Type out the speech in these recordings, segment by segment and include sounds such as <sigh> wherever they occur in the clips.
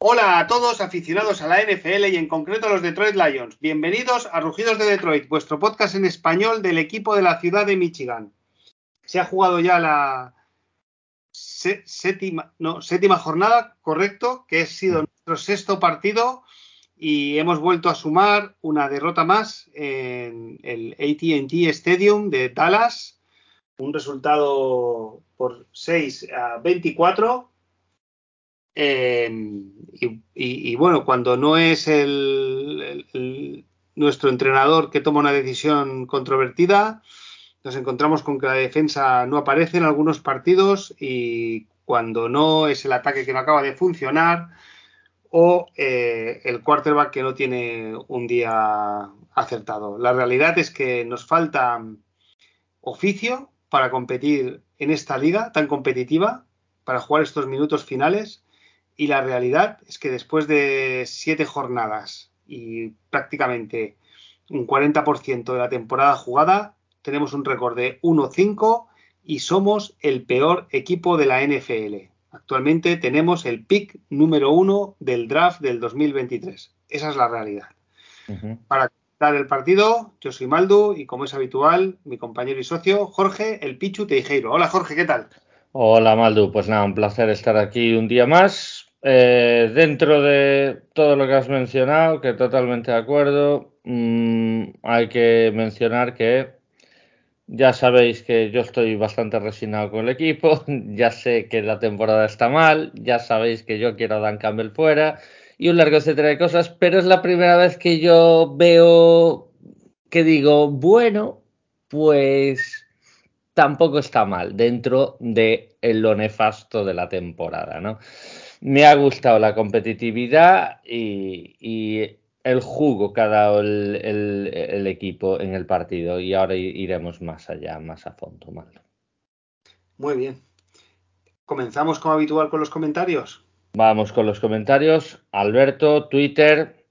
Hola a todos aficionados a la NFL y en concreto a los Detroit Lions. Bienvenidos a Rugidos de Detroit, vuestro podcast en español del equipo de la ciudad de Michigan. Se ha jugado ya la séptima, séptima jornada, correcto, que ha sido nuestro sexto partido y hemos vuelto a sumar una derrota más en el ATT Stadium de Dallas. Un resultado por 6 a 24 Em, y, bueno, cuando no es el, nuestro entrenador que toma una decisión controvertida, nos encontramos con que la defensa no aparece en algunos partidos y cuando no es el ataque que no acaba de funcionar o eh, el quarterback que no tiene un día acertado. La realidad es que nos falta oficio para competir en esta liga tan competitiva, para jugar estos minutos finales y la realidad es que después de siete jornadas y prácticamente un 40% de la temporada jugada, tenemos un récord de 1-5 y somos el peor equipo de la NFL. Actualmente tenemos el pick número uno del draft del 2023. Esa es la realidad. Para dar el partido, yo soy Maldu y como es habitual, mi compañero y socio Jorge, el Pichu Teijeiro. Hola Jorge, ¿qué tal? Hola Maldu, pues nada, un placer estar aquí un día más eh, dentro de todo lo que has mencionado, que totalmente de acuerdo, mm, hay que mencionar que ya sabéis que yo estoy bastante resignado con el equipo, <laughs> ya sé que la temporada está mal, ya sabéis que yo quiero a Dan Campbell fuera y un largo etcétera de cosas, pero es la primera vez que yo veo que digo, bueno, pues tampoco está mal dentro de lo nefasto de la temporada, ¿no? Me ha gustado la competitividad y, el jugo que ha dado el, equipo en el partido y ahora iremos más allá, más a fondo. Muy bien. Comenzamos como habitual con los comentarios. Vamos con los comentarios. Alberto, Twitter,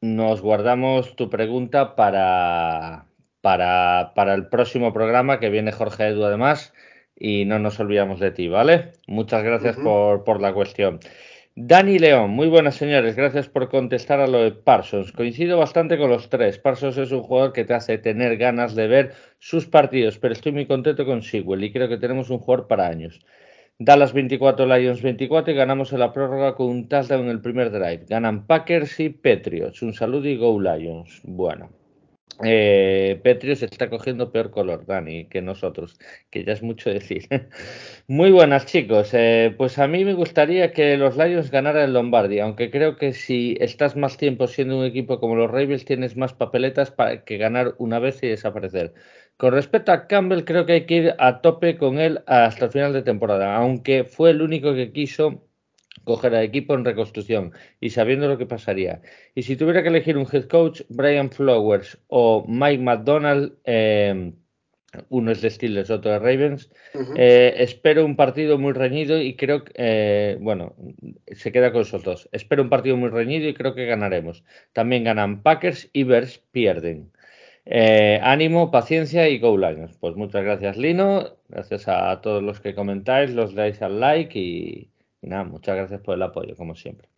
nos guardamos tu pregunta para, para, para el próximo programa que viene Jorge Edu además y no nos olvidamos de ti, ¿vale? Muchas gracias por, por, la cuestión. Dani León, muy buenas señores, gracias por contestar a lo de Parsons. Coincido bastante con los tres. Parsons es un jugador que te hace tener ganas de ver sus partidos, pero estoy muy contento con Sewell y creo que tenemos un jugador para años. Dallas 24, Lions 24 y ganamos en la prórroga con un touchdown en el primer drive. Ganan Packers y Patriots. Un saludo y Go Lions. Bueno, eh, Petrius está cogiendo peor color, Dani, que nosotros, que ya es mucho decir. <laughs> Muy buenas, chicos. Eh, pues a mí me gustaría que los Lions ganaran el Lombardia, aunque creo que si estás más tiempo siendo un equipo como los Ravens, tienes más papeletas para que ganar una vez y desaparecer. Con respecto a Campbell, creo que hay que ir a tope con él hasta el final de temporada, aunque fue el único que quiso coger al equipo en reconstrucción y sabiendo lo que pasaría. Y si tuviera que elegir un head coach, Brian Flowers o Mike McDonald, eh, uno es de Steelers, otro de Ravens, eh, espero un partido muy reñido y creo que, eh, bueno, se queda con esos dos. Espero un partido muy reñido y creo que ganaremos. También ganan Packers y Bears pierden. ánimo, paciencia y go Lions. Pues muchas gracias Lino, gracias a todos los que comentáis, los dais al like y, y nada, muchas gracias por el apoyo, como siempre.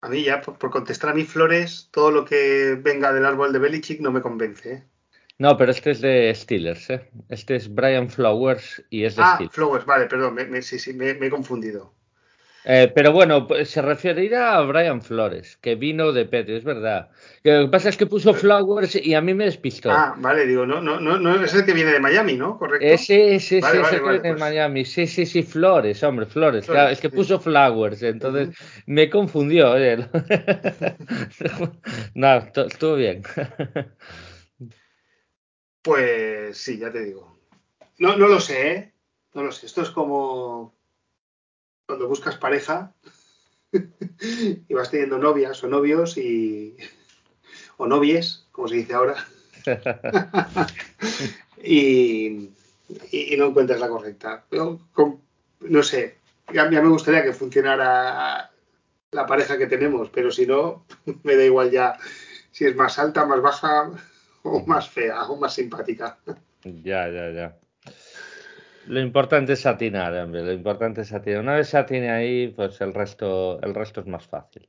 A mí ya, por, contestar a mis flores, todo lo que venga del árbol de Belichick no me convence. ¿eh? No, pero este es de Steelers, ¿eh? Este es Brian Flowers y es de ah, Flowers, vale, perdón, sí, sí, me, he confundido. Eh, pero bueno, pues, se referirá a Brian Flores, que vino de Petri, es verdad. Lo que pasa es que puso Flowers y a mí me despistó. Ah, vale, digo, no, no, no, no es el que viene de Miami, ¿no? Correcto. Ese, ese, ese, que viene de pues. Miami. Sí, sí, sí, Flores, hombre, Flores. claro, es que puso Flowers, entonces me confundió. <laughs> no, estuvo bien. pues sí, ya te digo. No, no lo sé, ¿eh? No lo sé. Esto es como cuando buscas pareja <laughs> y vas teniendo novias o novios y o novies, como se dice ahora, <laughs> y, no encuentras la correcta. No, sé, ya, me gustaría que funcionara la pareja que tenemos, pero si no, <laughs> me da igual ya si es más alta, más baja o más fea o más simpática. Ya, ya, ya. Lo importante es atinar, hombre. Lo importante es atinar. Una vez se atine ahí, pues el resto, el resto es más fácil.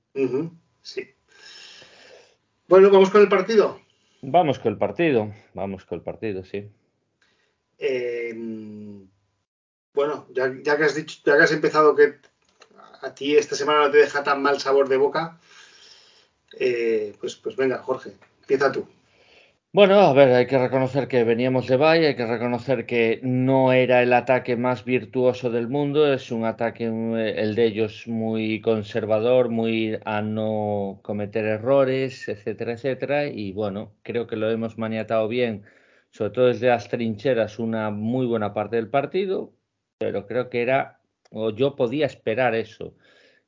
Sí. Bueno, vamos con el partido. Vamos con el partido. Vamos con el partido, sí. Eh, bueno, ya, ya, que has dicho, ya que has empezado que a ti esta semana no te deja tan mal sabor de boca, eh, pues, pues venga, Jorge, empieza tú. Bueno, a ver, hay que reconocer que veníamos de Valle, hay que reconocer que no era el ataque más virtuoso del mundo, es un ataque, el de ellos, muy conservador, muy a no cometer errores, etcétera, etcétera. Y bueno, creo que lo hemos maniatado bien, sobre todo desde las trincheras, una muy buena parte del partido, pero creo que era, o yo podía esperar eso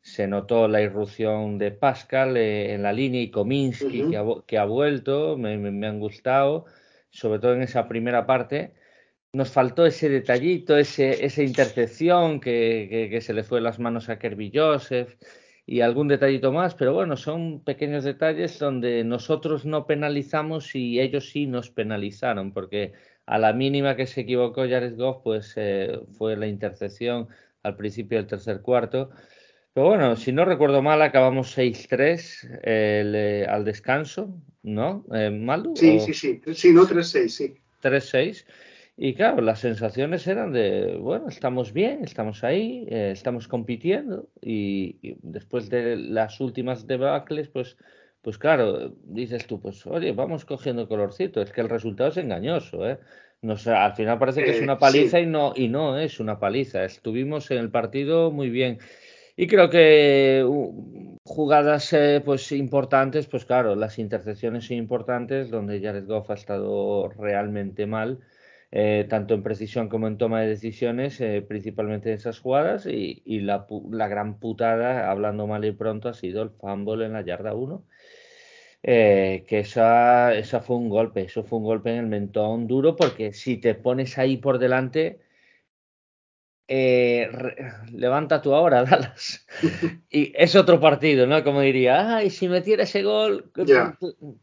se notó la irrupción de Pascal eh, en la línea y Kominsky que, ha, vuelto, me, han gustado, sobre todo en esa primera parte. Nos faltó ese detallito, ese, esa intercepción que, que, se le fue las manos a Kirby Joseph y algún detallito más, pero bueno, son pequeños detalles donde nosotros no penalizamos y ellos sí nos penalizaron, porque a la mínima que se equivocó Jared Goff, pues eh, fue la intercepción al principio del tercer cuarto pero bueno, si no recuerdo mal, acabamos 6-3 eh, al descanso, ¿no? Eh, Sí, sí, sí. Sí, no 3-6, sí. 3-6. Y claro, las sensaciones eran de, bueno, estamos bien, estamos ahí, eh, estamos compitiendo. Y, después de las últimas debacles, pues, pues claro, dices tú, pues oye, vamos cogiendo colorcito. Es que el resultado es engañoso, ¿eh? al final parece que es una paliza y, no, y no es una paliza. Estuvimos en el partido muy bien. Y creo que uh, jugadas eh, pues importantes, pues claro, las intercepciones son importantes, donde Jared Goff ha estado realmente mal, eh, tanto en precisión como en toma de decisiones, eh, principalmente en esas jugadas, y, la, gran putada, hablando mal y pronto, ha sido el fumble en la yarda 1. que esa, esa fue un golpe, eso fue un golpe en el mentón duro, porque si te pones ahí por delante, eh, levanta tú ahora, <laughs> Dallas. y es otro partido, ¿no? Como diría, ay, si metiera ese gol,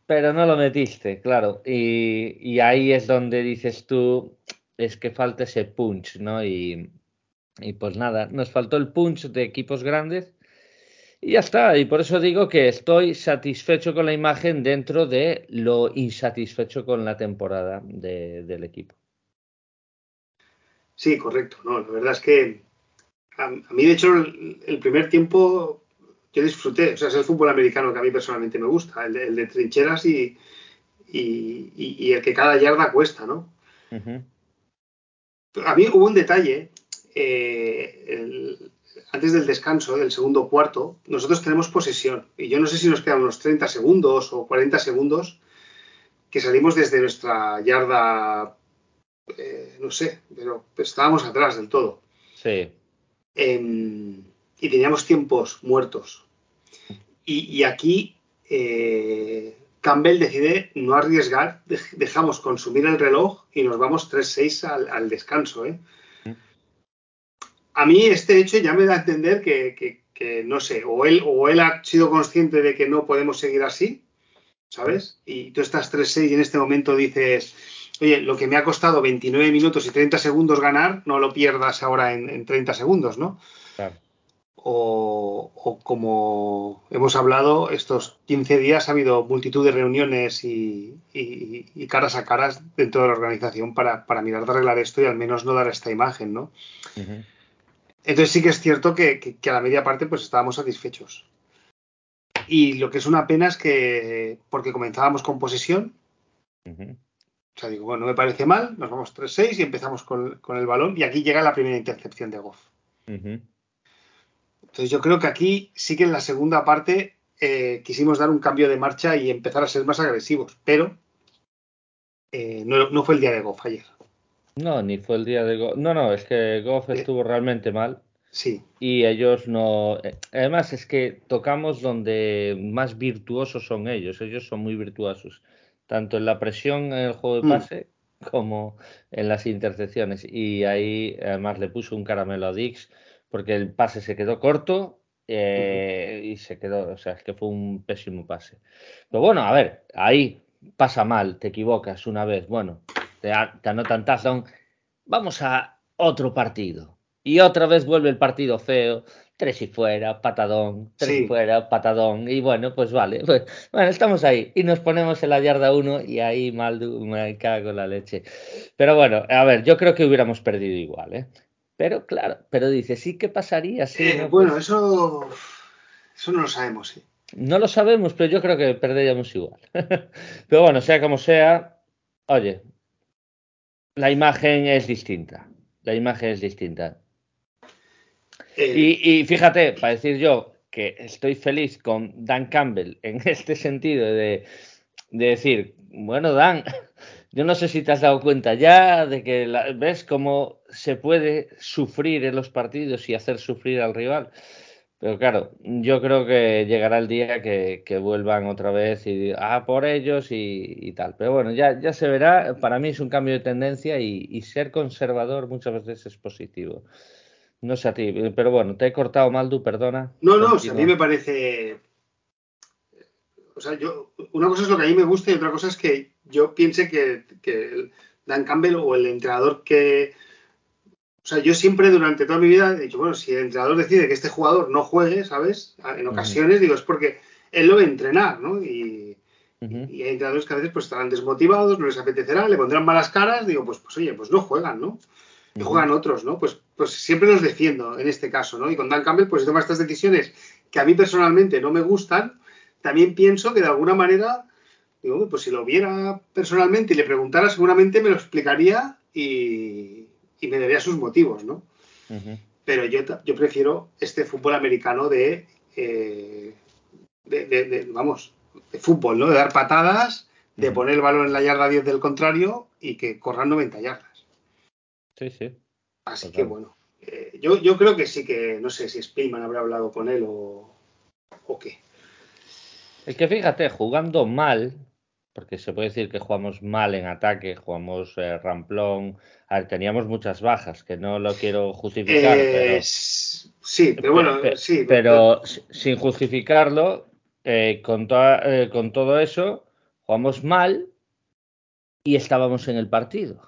pero no lo metiste, claro. Y, ahí es donde dices tú, es que falta ese punch, ¿no? Y, y pues nada, nos faltó el punch de equipos grandes. Y ya está, y por eso digo que estoy satisfecho con la imagen dentro de lo insatisfecho con la temporada del equipo. Sí, correcto. No, la verdad es que a, mí, de hecho, el, primer tiempo yo disfruté. O sea, es el fútbol americano que a mí personalmente me gusta, el de, trincheras y, y, el que cada yarda cuesta, ¿no? A mí hubo un detalle. Eh, antes del descanso, del segundo cuarto, nosotros tenemos posesión. Y yo no sé si nos quedan unos 30 segundos o 40 segundos que salimos desde nuestra yarda eh, no sé, pero estábamos atrás del todo. Sí. Em, y teníamos tiempos muertos. Y, aquí eh, Campbell decide no arriesgar, dejamos consumir el reloj y nos vamos 3-6 al, descanso. ¿eh? A mí este hecho ya me da a entender que, no sé, o él, o él ha sido consciente de que no podemos seguir así, ¿sabes? Y tú estás 3-6 y en este momento dices, oye, lo que me ha costado 29 minutos y 30 segundos ganar, no lo pierdas ahora en, 30 segundos, ¿no? Claro. O, como hemos hablado, estos 15 días ha habido multitud de reuniones y, caras a caras dentro de la organización para, mirar de arreglar esto y al menos no dar esta imagen, ¿no? Entonces sí que es cierto que, a la media parte pues estábamos satisfechos. Y lo que es una pena es que, porque comenzábamos con posesión, o sea, digo, bueno, no me parece mal, nos vamos 3-6 y empezamos con, el balón y aquí llega la primera intercepción de Goff. Entonces yo creo que aquí sí que en la segunda parte eh, quisimos dar un cambio de marcha y empezar a ser más agresivos, pero eh, no, fue el día de Goff ayer. No, ni fue el día de Goff. No, no, es que Goff eh, estuvo realmente mal. Sí. Y ellos no. Además, es que tocamos donde más virtuosos son ellos. Ellos son muy virtuosos tanto en la presión en el juego de mm. pase como en las intercepciones. Y ahí además le puso un caramelo a Dix porque el pase se quedó corto eh, y se quedó, o sea, es que fue un pésimo pase. Pero bueno, a ver, ahí pasa mal, te equivocas una vez, bueno, te, te anotan touchdown. Vamos a otro partido. Y otra vez vuelve el partido feo, tres y fuera, patadón, tres y fuera, patadón. Y bueno, pues vale. <laughs> Pues, bueno, estamos ahí. Y nos ponemos en la yarda uno y ahí mal me cago la leche. Pero bueno, a ver, yo creo que hubiéramos perdido igual, ¿eh? Pero claro, pero dice, sí, ¿qué pasaría? Sí, eh, Bueno, pues eso, eso no lo sabemos, sí. No lo sabemos, pero yo creo que perderíamos igual. <laughs> pero bueno, sea como sea, oye, la imagen es distinta. La imagen es distinta. Eh, y, fíjate, para decir yo que estoy feliz con Dan Campbell en <laughs> este sentido de, decir, bueno, Dan, <laughs> yo no sé si te has dado cuenta ya de que ves cómo se puede sufrir en los partidos y hacer sufrir al rival. Pero claro, yo creo que llegará el día que, vuelvan otra vez y ah, por ellos y, tal. Pero bueno, ya, ya se verá. Para mí es un cambio de tendencia y, ser conservador muchas veces es positivo. No sé a ti, pero bueno, te he cortado, Maldu, perdona. No, no, a mí me parece. O sea, yo. Una cosa es lo que a mí me gusta y otra cosa es que yo piense que, que Dan Campbell o el entrenador que o sea, yo siempre durante toda mi vida he dicho, bueno, si el entrenador decide que este jugador no juegue, ¿sabes? En ocasiones, digo, es porque él lo a entrenar, ¿no? Y, hay entrenadores que a veces pues estarán desmotivados, no les apetecerá, le pondrán malas caras, digo, pues, pues oye, pues no juegan, ¿no? Y juegan otros, ¿no? Pues, pues siempre los defiendo en este caso, ¿no? Y con Dan Campbell, pues toma estas decisiones que a mí personalmente no me gustan, también pienso que de alguna manera, digo, pues si lo viera personalmente y le preguntara, seguramente me lo explicaría y, y me daría sus motivos, ¿no? Pero yo, yo prefiero este fútbol americano de, eh, de, vamos, de fútbol, ¿no? De dar patadas, de poner el balón en la yarda 10 del contrario y que corran 90 yardas. Sí, sí. Así que bueno, eh, yo, yo creo que sí que, no sé si Spillman habrá hablado con él o, o qué. Es que fíjate, jugando mal, porque se puede decir que jugamos mal en ataque, jugamos eh, ramplón. A ver, teníamos muchas bajas, que no lo quiero justificar. pero, sí, pero bueno, sí. Pero, sin justificarlo, eh, con, eh, con todo eso, jugamos mal y estábamos en el partido.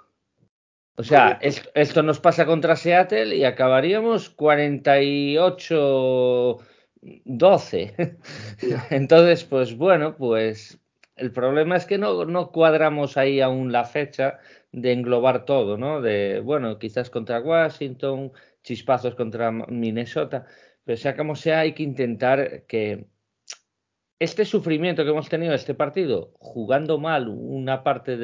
O sea, esto nos pasa contra Seattle y acabaríamos 48-12. <laughs> Entonces, pues bueno, pues el problema es que no, no cuadramos ahí aún la fecha de englobar todo, ¿no? De, bueno, quizás contra Washington, chispazos contra Minnesota, pero sea como sea, hay que intentar que este sufrimiento que hemos tenido este partido, jugando mal una parte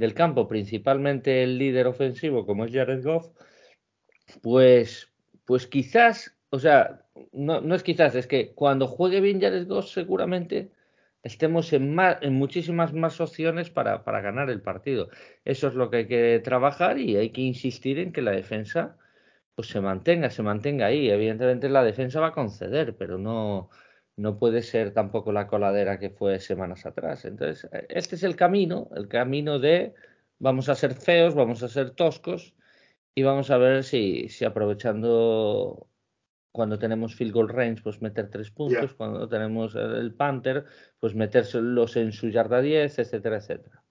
del campo, principalmente el líder ofensivo como es Jared Goff, pues, pues quizás, o sea, no, no es quizás, es que cuando juegue bien Jared Goff seguramente estemos en, en muchísimas más opciones para, ganar el partido. Eso es lo que hay que trabajar y hay que insistir en que la defensa pues se mantenga, se mantenga ahí. Evidentemente la defensa va a conceder, pero no, no puede ser tampoco la coladera que fue semanas atrás. Entonces, este es el camino, el camino de vamos a ser feos, vamos a ser toscos y vamos a ver si, si aprovechando cuando tenemos field goal range, pues meter tres puntos, cuando tenemos el Panther, pues metérselos en su yarda 10, etcétera, etcétera.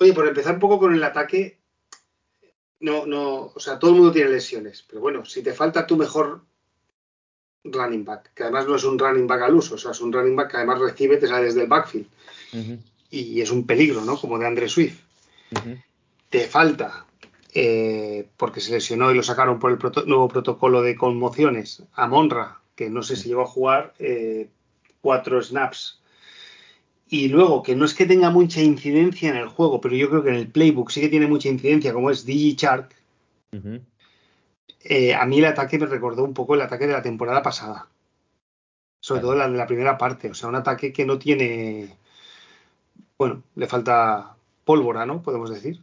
Oye, por empezar un poco con el ataque, no, no, o sea, todo el mundo tiene lesiones, pero bueno, si te falta tu mejor running back, que además no es un running back al uso, o sea, es un running back que además recibe, te sale desde el backfield, y es un peligro, ¿no? Como de Andre Swift. Te falta eh, porque se lesionó y lo sacaron por el nuevo protocolo de conmociones a Monra, que no sé si llegó a jugar eh, cuatro snaps. Y luego, que no es que tenga mucha incidencia en el juego, pero yo creo que en el playbook sí que tiene mucha incidencia, como es DigiChark. Eh, a mí el ataque me recordó un poco el ataque de la temporada pasada. Sobre todo la de la primera parte. O sea, un ataque que no tiene. Bueno, le falta pólvora, ¿no? Podemos decir.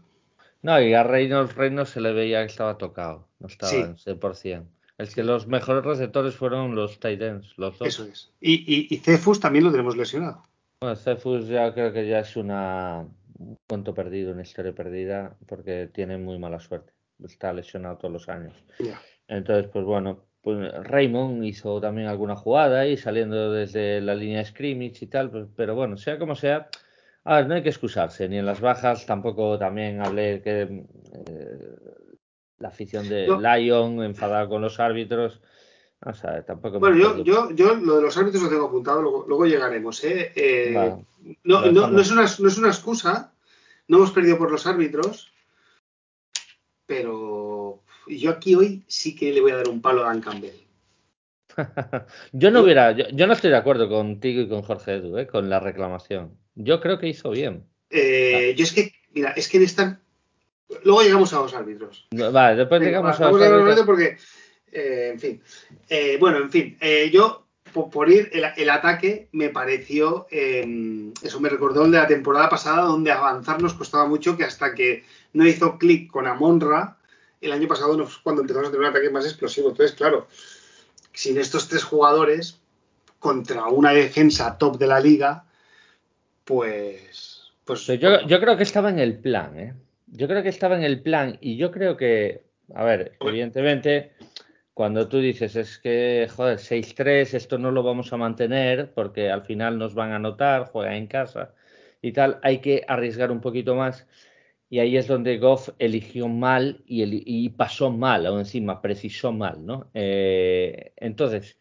No, y a Reynolds, Reynolds se le veía que estaba tocado, no estaba en 100%. Es que los mejores receptores fueron los Titans, los dos. Eso es. Y, y, Cefus también lo tenemos lesionado. Bueno, Cefus ya creo que ya es una, un cuento perdido, una historia perdida, porque tiene muy mala suerte. Está lesionado todos los años. Entonces, pues bueno, pues Raymond hizo también alguna jugada y saliendo desde la línea scrimmage y tal, pues, pero bueno, sea como sea, a ver, no hay que excusarse, ni en las bajas tampoco también hablé que eh, la afición de Lyon enfadada con los árbitros. O sea, tampoco bueno, yo, yo, yo, lo de los árbitros lo tengo apuntado, luego, llegaremos. ¿eh? eh no, no, no, es una, no es una excusa, no hemos perdido por los árbitros, pero yo aquí hoy sí que le voy a dar un palo a Dan Campbell. <laughs> yo no hubiera, yo, no estoy de acuerdo contigo y con Jorge Edu, ¿eh? con la reclamación. Yo creo que hizo bien. Eh, yo es que, mira, es que en esta. Luego llegamos a los árbitros. Vale, después llegamos a los árbitros. Porque, eh, en fin. Bueno, en fin. yo, por, ir, el, ataque me pareció. Em, eso me recordó el de la temporada pasada, donde avanzar nos costaba mucho, que hasta que no hizo clic con Amonra, el año pasado no cuando empezamos a tener un ataque más explosivo. Entonces, claro, sin estos tres jugadores, contra una defensa top de la liga, pues. pues yo, yo, creo que estaba en el plan, ¿eh? Yo creo que estaba en el plan y yo creo que, a ver, evidentemente, cuando tú dices es que, joder, 6-3, esto no lo vamos a mantener porque al final nos van a notar, juega en casa y tal, hay que arriesgar un poquito más. Y ahí es donde Goff eligió mal y, pasó mal, o encima precisó mal, ¿no? Eh, entonces,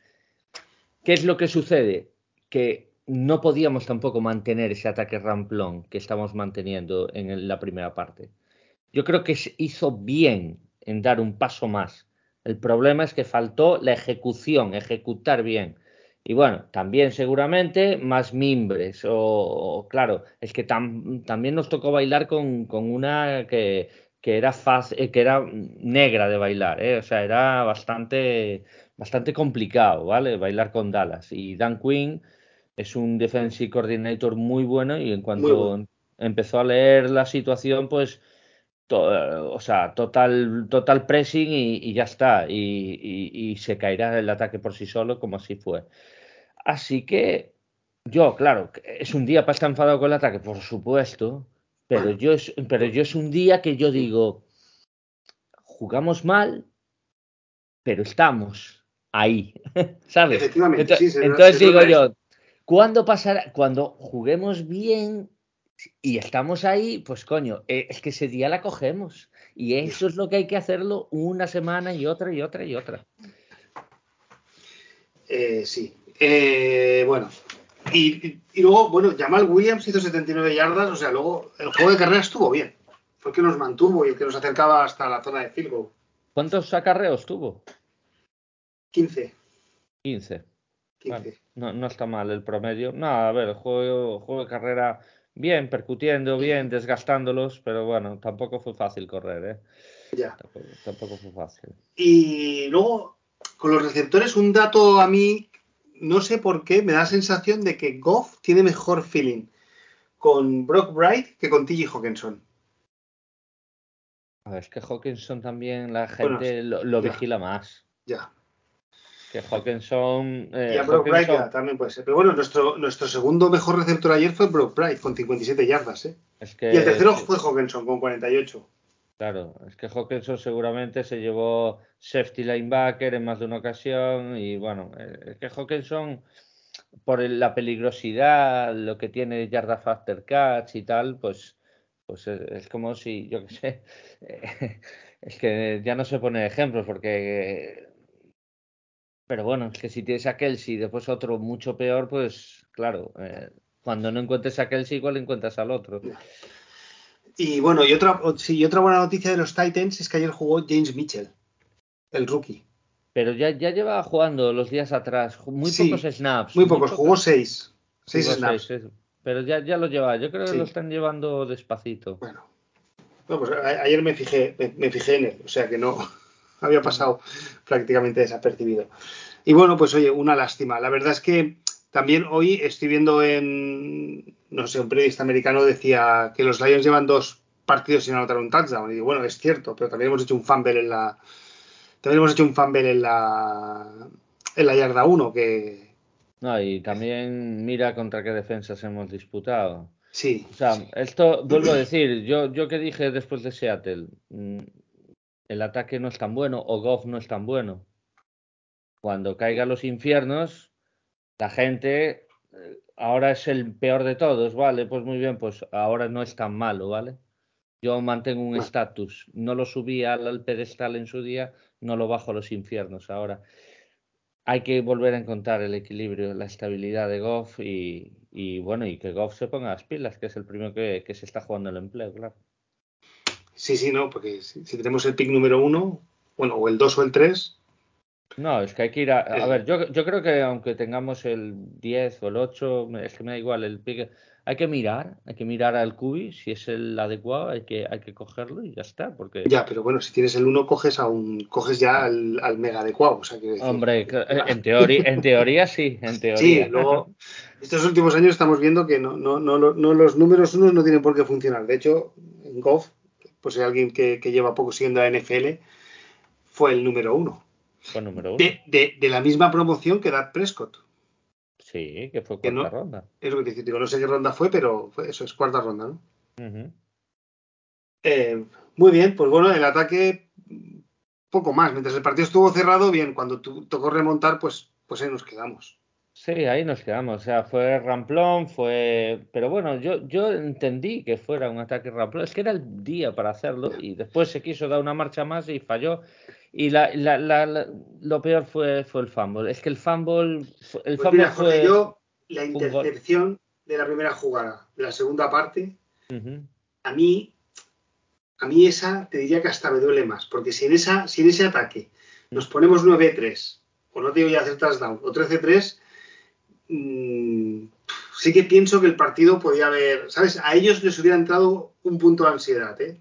¿qué es lo que sucede? Que no podíamos tampoco mantener ese ataque ramplón que estamos manteniendo en la primera parte. Yo creo que se hizo bien en dar un paso más. El problema es que faltó la ejecución, ejecutar bien. Y bueno, también seguramente más mimbres. O, claro, es que también nos tocó bailar con, una que, era fácil, eh, que era negra de bailar, ¿eh? o sea, era bastante, bastante complicado, ¿vale? Bailar con Dallas. Y Dan Quinn es un defensive coordinator muy bueno y en cuanto empezó a leer la situación, pues, o sea, total, total pressing y, ya está. Y, se caerá el ataque por sí solo, como así fue. Así que yo, claro, es un día para estar enfadado con el ataque, por supuesto, pero yo es, pero yo es un día que yo digo, jugamos mal, pero estamos ahí, <laughs> ¿sabes? Entonces, digo yo, ¿cuándo pasará? Cuando juguemos bien y estamos ahí, pues coño, eh, es que ese día la cogemos. Y eso es lo que hay que hacerlo una semana y otra y otra y otra. Eh, sí, eh, bueno, y, luego, bueno, Jamal Williams hizo 79 yardas, o sea, luego el juego de carrera estuvo bien. Fue el que nos mantuvo y el que nos acercaba hasta la zona de field goal. ¿Cuántos acarreos tuvo? 15. 15. no, no, está mal el promedio. No, a ver, el juego, juego de carrera bien, percutiendo, bien, desgastándolos, pero bueno, tampoco fue fácil correr, ¿eh? Ya. tampoco fue fácil. Y luego, con los receptores, un dato a mí no sé por qué, me da la sensación de que Goff tiene mejor feeling con Brock Bright que con T.J. Hawkinson. A ver, es que Hawkinson también la gente lo, vigila más. Ya. Que Hawkinson. Eh, y a Brock Bright también puede ser. Pero bueno, nuestro, nuestro segundo mejor receptor ayer fue Brock Bright con 57 yardas. ¿eh? y el tercero fue Hawkinson con 48. Claro, es que Hawkinson seguramente se llevó safety linebacker en más de una ocasión y bueno, eh, es que Hawkinson por la peligrosidad, lo que tiene yarda after catch y tal, pues pues es, como si, yo qué sé, <laughs> es que ya no se pone ejemplos porque pero bueno, es que si tienes a Kelsey y después otro mucho peor, pues claro, eh, cuando no encuentres a Kelsey, igual encuentras al otro. Y bueno, y otra, sí, otra buena noticia de los Titans es que ayer jugó James Mitchell, el rookie. Pero ya, ya lleva jugando los días atrás, muy pocos snaps. Muy pocos, jugó seis. Seis snaps. pero ya, ya lo lleva, yo creo que lo están llevando despacito. Bueno. pues ayer me fijé, me, fijé en él, o sea que no <laughs> había pasado prácticamente desapercibido. Y bueno, pues oye, una lástima. La verdad es que también hoy estoy viendo en, no sé, un periodista americano decía que los Lions llevan dos partidos sin anotar un touchdown. Y digo, bueno, es cierto, pero también hemos hecho un fumble en la. También hemos hecho un fumble en la. En la yarda 1, que. No, y también mira contra qué defensas hemos disputado. Sí. O sea, esto vuelvo a decir, yo, yo que dije después de Seattle, mm, el ataque no es tan bueno o Goff no es tan bueno. Cuando caiga los infiernos, la gente ahora es el peor de todos, ¿vale? Pues muy bien, pues ahora no es tan malo, ¿vale? Yo mantengo un estatus. No lo subí al, pedestal en su día, no lo bajo a los infiernos ahora. Hay que volver a encontrar el equilibrio, la estabilidad de Goff y, bueno, y que Goff se ponga las pilas, que es el primero que, se está jugando el empleo, claro. Sí, sí, no, porque si, si tenemos el pick número uno, bueno, o el dos o el tres, no, es que hay que ir a. A ver, yo, yo creo que aunque tengamos el 10 o el 8, es que me da igual el pique. Hay que mirar, hay que mirar al cubi, si es el adecuado, hay que, hay que cogerlo y ya está. Porque... Ya, pero bueno, si tienes el 1, coges a un, coges ya al, al mega adecuado. O sea, Hombre, eh, en teoría, en teoría sí, en teoría. Sí, luego, estos últimos años estamos viendo que no, no, no, no los números unos no tienen por qué funcionar. De hecho, en Goff, pues hay alguien que, que lleva poco siguiendo a NFL, fue el número uno número De, la misma promoción que Dad Prescott. Sí, que fue cuarta ronda. Es lo que te digo, no sé qué ronda fue, pero eso es cuarta ronda, ¿no? Eh, muy bien, pues bueno, el ataque poco más. Mientras el partido estuvo cerrado, bien, cuando tocó remontar, pues, pues ahí nos quedamos. Sí, ahí nos quedamos. O sea, fue ramplón, fue. Pero bueno, yo, yo entendí que fuera un ataque ramplón. Es que era el día para hacerlo y después se quiso dar una marcha más y falló. Y la, la, la, lo peor fue, fue el fumble. Es que el fumble, el pues fumble fue. Yo, la intercepción de la primera jugada, de la segunda parte, a mí, a mí esa te diría que hasta me duele más. Porque si en, esa, si en ese ataque nos ponemos 9-3, o no te voy a hacer touchdown, o 13-3, mmm, sí que pienso que el partido podía haber. ¿Sabes? A ellos les hubiera entrado un punto de ansiedad, ¿eh?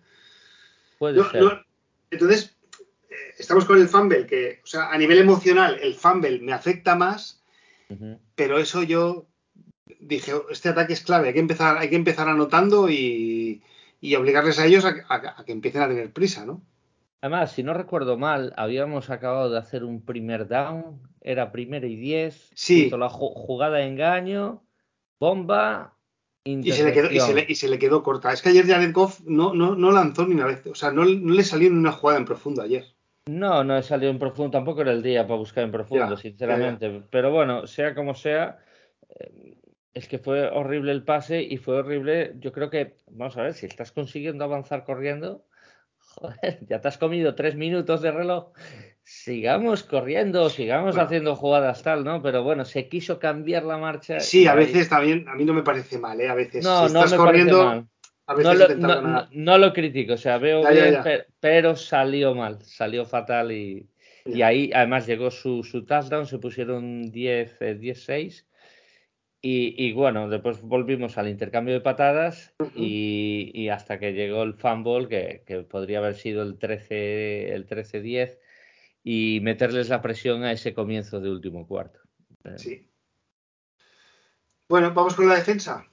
Puede ser. entonces, estamos con el fumble, que, o sea, a nivel emocional, el fumble me afecta más, pero eso yo dije, este ataque es clave, hay que empezar, hay que empezar anotando y, obligarles a ellos a, que empiecen a tener prisa, ¿no? Además, si no recuerdo mal, habíamos acabado de hacer un primer down, era primero y diez, sí. la jugada de engaño, bomba, y se, le quedó, y, se le, quedó corta. Es que ayer Jared Goff no, no, no lanzó ni una vez, o sea, no, no le salió ni una jugada en profundo ayer. No, no he salido en profundo, tampoco era el día para buscar en profundo, sinceramente. Pero bueno, sea como sea, eh, es que fue horrible el pase y fue horrible. Yo creo que, vamos a ver, si estás consiguiendo avanzar corriendo, <laughs> joder, ya te has comido tres minutos de reloj. Sigamos corriendo, sigamos haciendo jugadas tal, ¿no? Pero bueno, se quiso cambiar la marcha. Sí, a veces también, a mí no me parece mal, ¿eh? A veces. No, no me parece mal no, lo, critico, o sea, veo bien, Pero, salió mal, salió fatal y, ahí además llegó su, su, touchdown, se pusieron 10, 10-6 eh, y, bueno, después volvimos al intercambio de patadas y, hasta que llegó el fumble, que, que podría haber sido el 13-10 el 13 y meterles la presión a ese comienzo de último cuarto. Sí. Bueno, vamos con la defensa.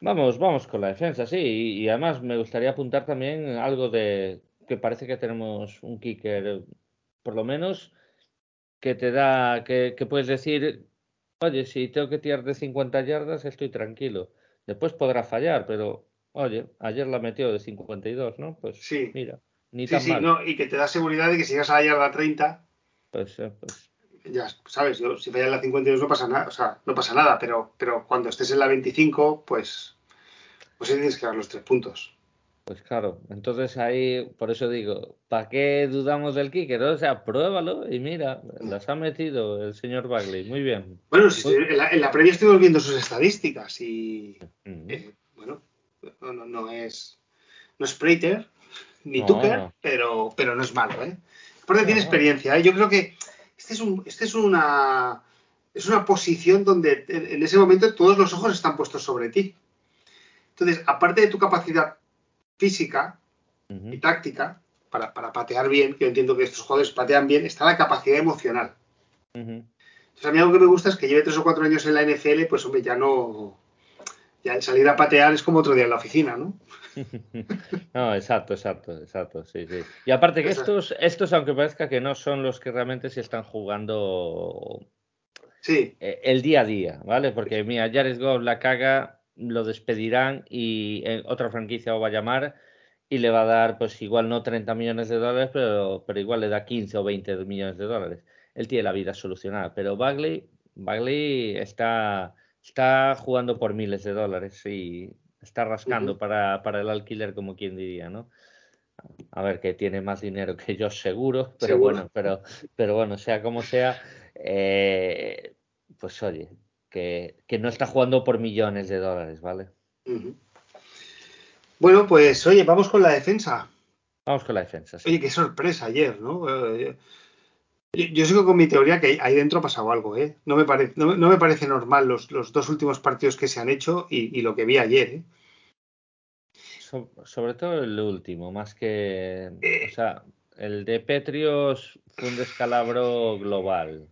Vamos, vamos con la defensa, sí. Y, además me gustaría apuntar también algo de que parece que tenemos un kicker, por lo menos, que te da, que, puedes decir, oye, si tengo que tirar de 50 yardas, estoy tranquilo. Después podrá fallar, pero, oye, ayer la metió de 52, ¿no? Pues sí. mira, ni sí, sí, No, y que te da seguridad de que si llegas a la yarda 30, pues, eh, pues ya sabes, yo, si fallas la 52 no pasa nada, o sea, no pasa nada, pero, pero cuando estés en la 25, pues, pues tienes que dar los tres puntos. Pues claro, entonces ahí, por eso digo, ¿para qué dudamos del kicker? O sea, pruébalo y mira, las ha metido el señor Bagley, muy bien. Bueno, si en, la, en, la, previa estuvimos viendo sus estadísticas y, eh, bueno, no, no, es, no es Prater ni Tucker, pero, pero no es malo, ¿eh? Aparte tiene experiencia, ¿eh? Yo creo que este es, un, este es una es una posición donde en ese momento todos los ojos están puestos sobre ti. Entonces, aparte de tu capacidad física y táctica para, patear bien, que yo entiendo que estos jugadores patean bien, está la capacidad emocional. Entonces, a mí algo que me gusta es que lleve tres o cuatro años en la NFL, pues hombre, ya no. Ya el salir a patear es como otro día en la oficina, ¿no? <laughs> no, exacto, exacto, exacto, sí, sí. Y aparte que estos, estos, aunque parezca que no son los que realmente se están jugando sí. Eh, el día a día, ¿vale? Porque mira, Jared Goff la caga, lo despedirán y eh, otra franquicia lo va a llamar y le va a dar, pues igual no 30 millones de dólares, pero, pero igual le da 15 o 20 millones de dólares. Él tiene la vida solucionada, pero Bagley, Bagley está, está jugando por miles de dólares y está rascando para, para, el alquiler, como quien diría, ¿no? A ver, que tiene más dinero que yo seguro, pero bueno, pero, pero bueno, sea como sea, eh, pues oye, que, que, no está jugando por millones de dólares, ¿vale? Bueno, pues oye, vamos con la defensa. Vamos con la defensa. Sí. Oye, qué sorpresa ayer, ¿no? Eh, yo sigo con mi teoría que ahí dentro ha pasado algo, ¿eh? No me, parece, no, me parece normal los, los, dos últimos partidos que se han hecho y, y lo que vi ayer, ¿eh? sobre todo el último, más que. Eh, o sea, el de Petrios fue un descalabro global.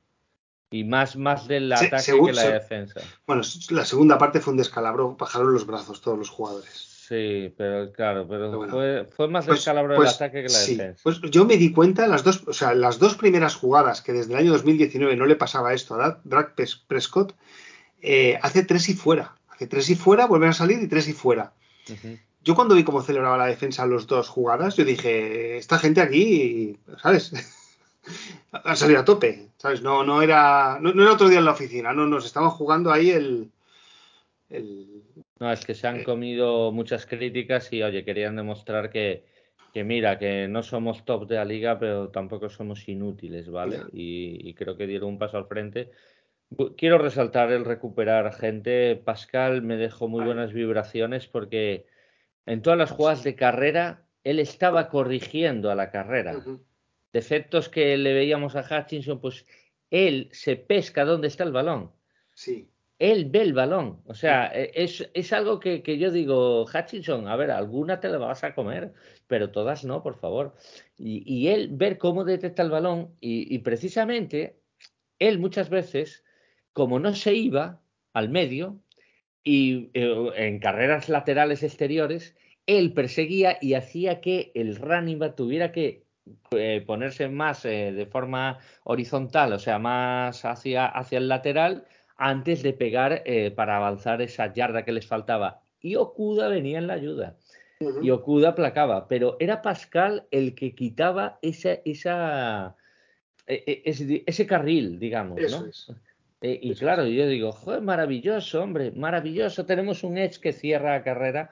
Y más, más del ataque que la defensa. Bueno, la segunda parte fue un descalabro, bajaron los brazos todos los jugadores. Sí, pero claro, pero, fue, fue, más pues, descalabro del pues, ataque que la sí. defensa. Pues yo me di cuenta, las dos, o sea, las dos primeras jugadas que desde el año 2019 no le pasaba esto a Drake Prescott, eh, hace tres y fuera. Hace tres y fuera, vuelven a salir y tres y fuera. Uh -huh yo cuando vi cómo celebraba la defensa los dos jugadas, yo dije, esta gente aquí, ¿sabes? <laughs> ha salido a tope, ¿sabes? No, no era, no, no, era otro día en la oficina, no, nos estaban jugando ahí el, el... No, es que se han comido muchas críticas y, oye, querían demostrar que, que mira, que no somos top de la liga, pero tampoco somos inútiles, ¿vale? Y, y creo que dieron un paso al frente. Quiero resaltar el recuperar gente. Pascal me dejó muy buenas vibraciones porque en todas las jugadas de carrera, él estaba corrigiendo a la carrera. Defectos que le veíamos a Hutchinson, pues él se pesca dónde está el balón. Sí. Él ve el balón. O sea, sí. es, es, algo que, que, yo digo, Hutchinson, a ver, alguna te la vas a comer, pero todas no, por favor. Y, y él ver cómo detecta el balón y, y precisamente él muchas veces, como no se iba al medio, y eh, en carreras laterales exteriores, él perseguía y hacía que el running back tuviera que eh, ponerse más eh, de forma horizontal, o sea, más hacia, hacia el lateral, antes de pegar eh, para avanzar esa yarda que les faltaba. Y Okuda venía en la ayuda. Uh -huh. Y Okuda aplacaba, pero era Pascal el que quitaba esa, esa, ese, ese carril, digamos, Eso ¿no? Es. Eh, y claro, yo digo, joder, maravilloso, hombre, maravilloso. Tenemos un Edge que cierra la carrera.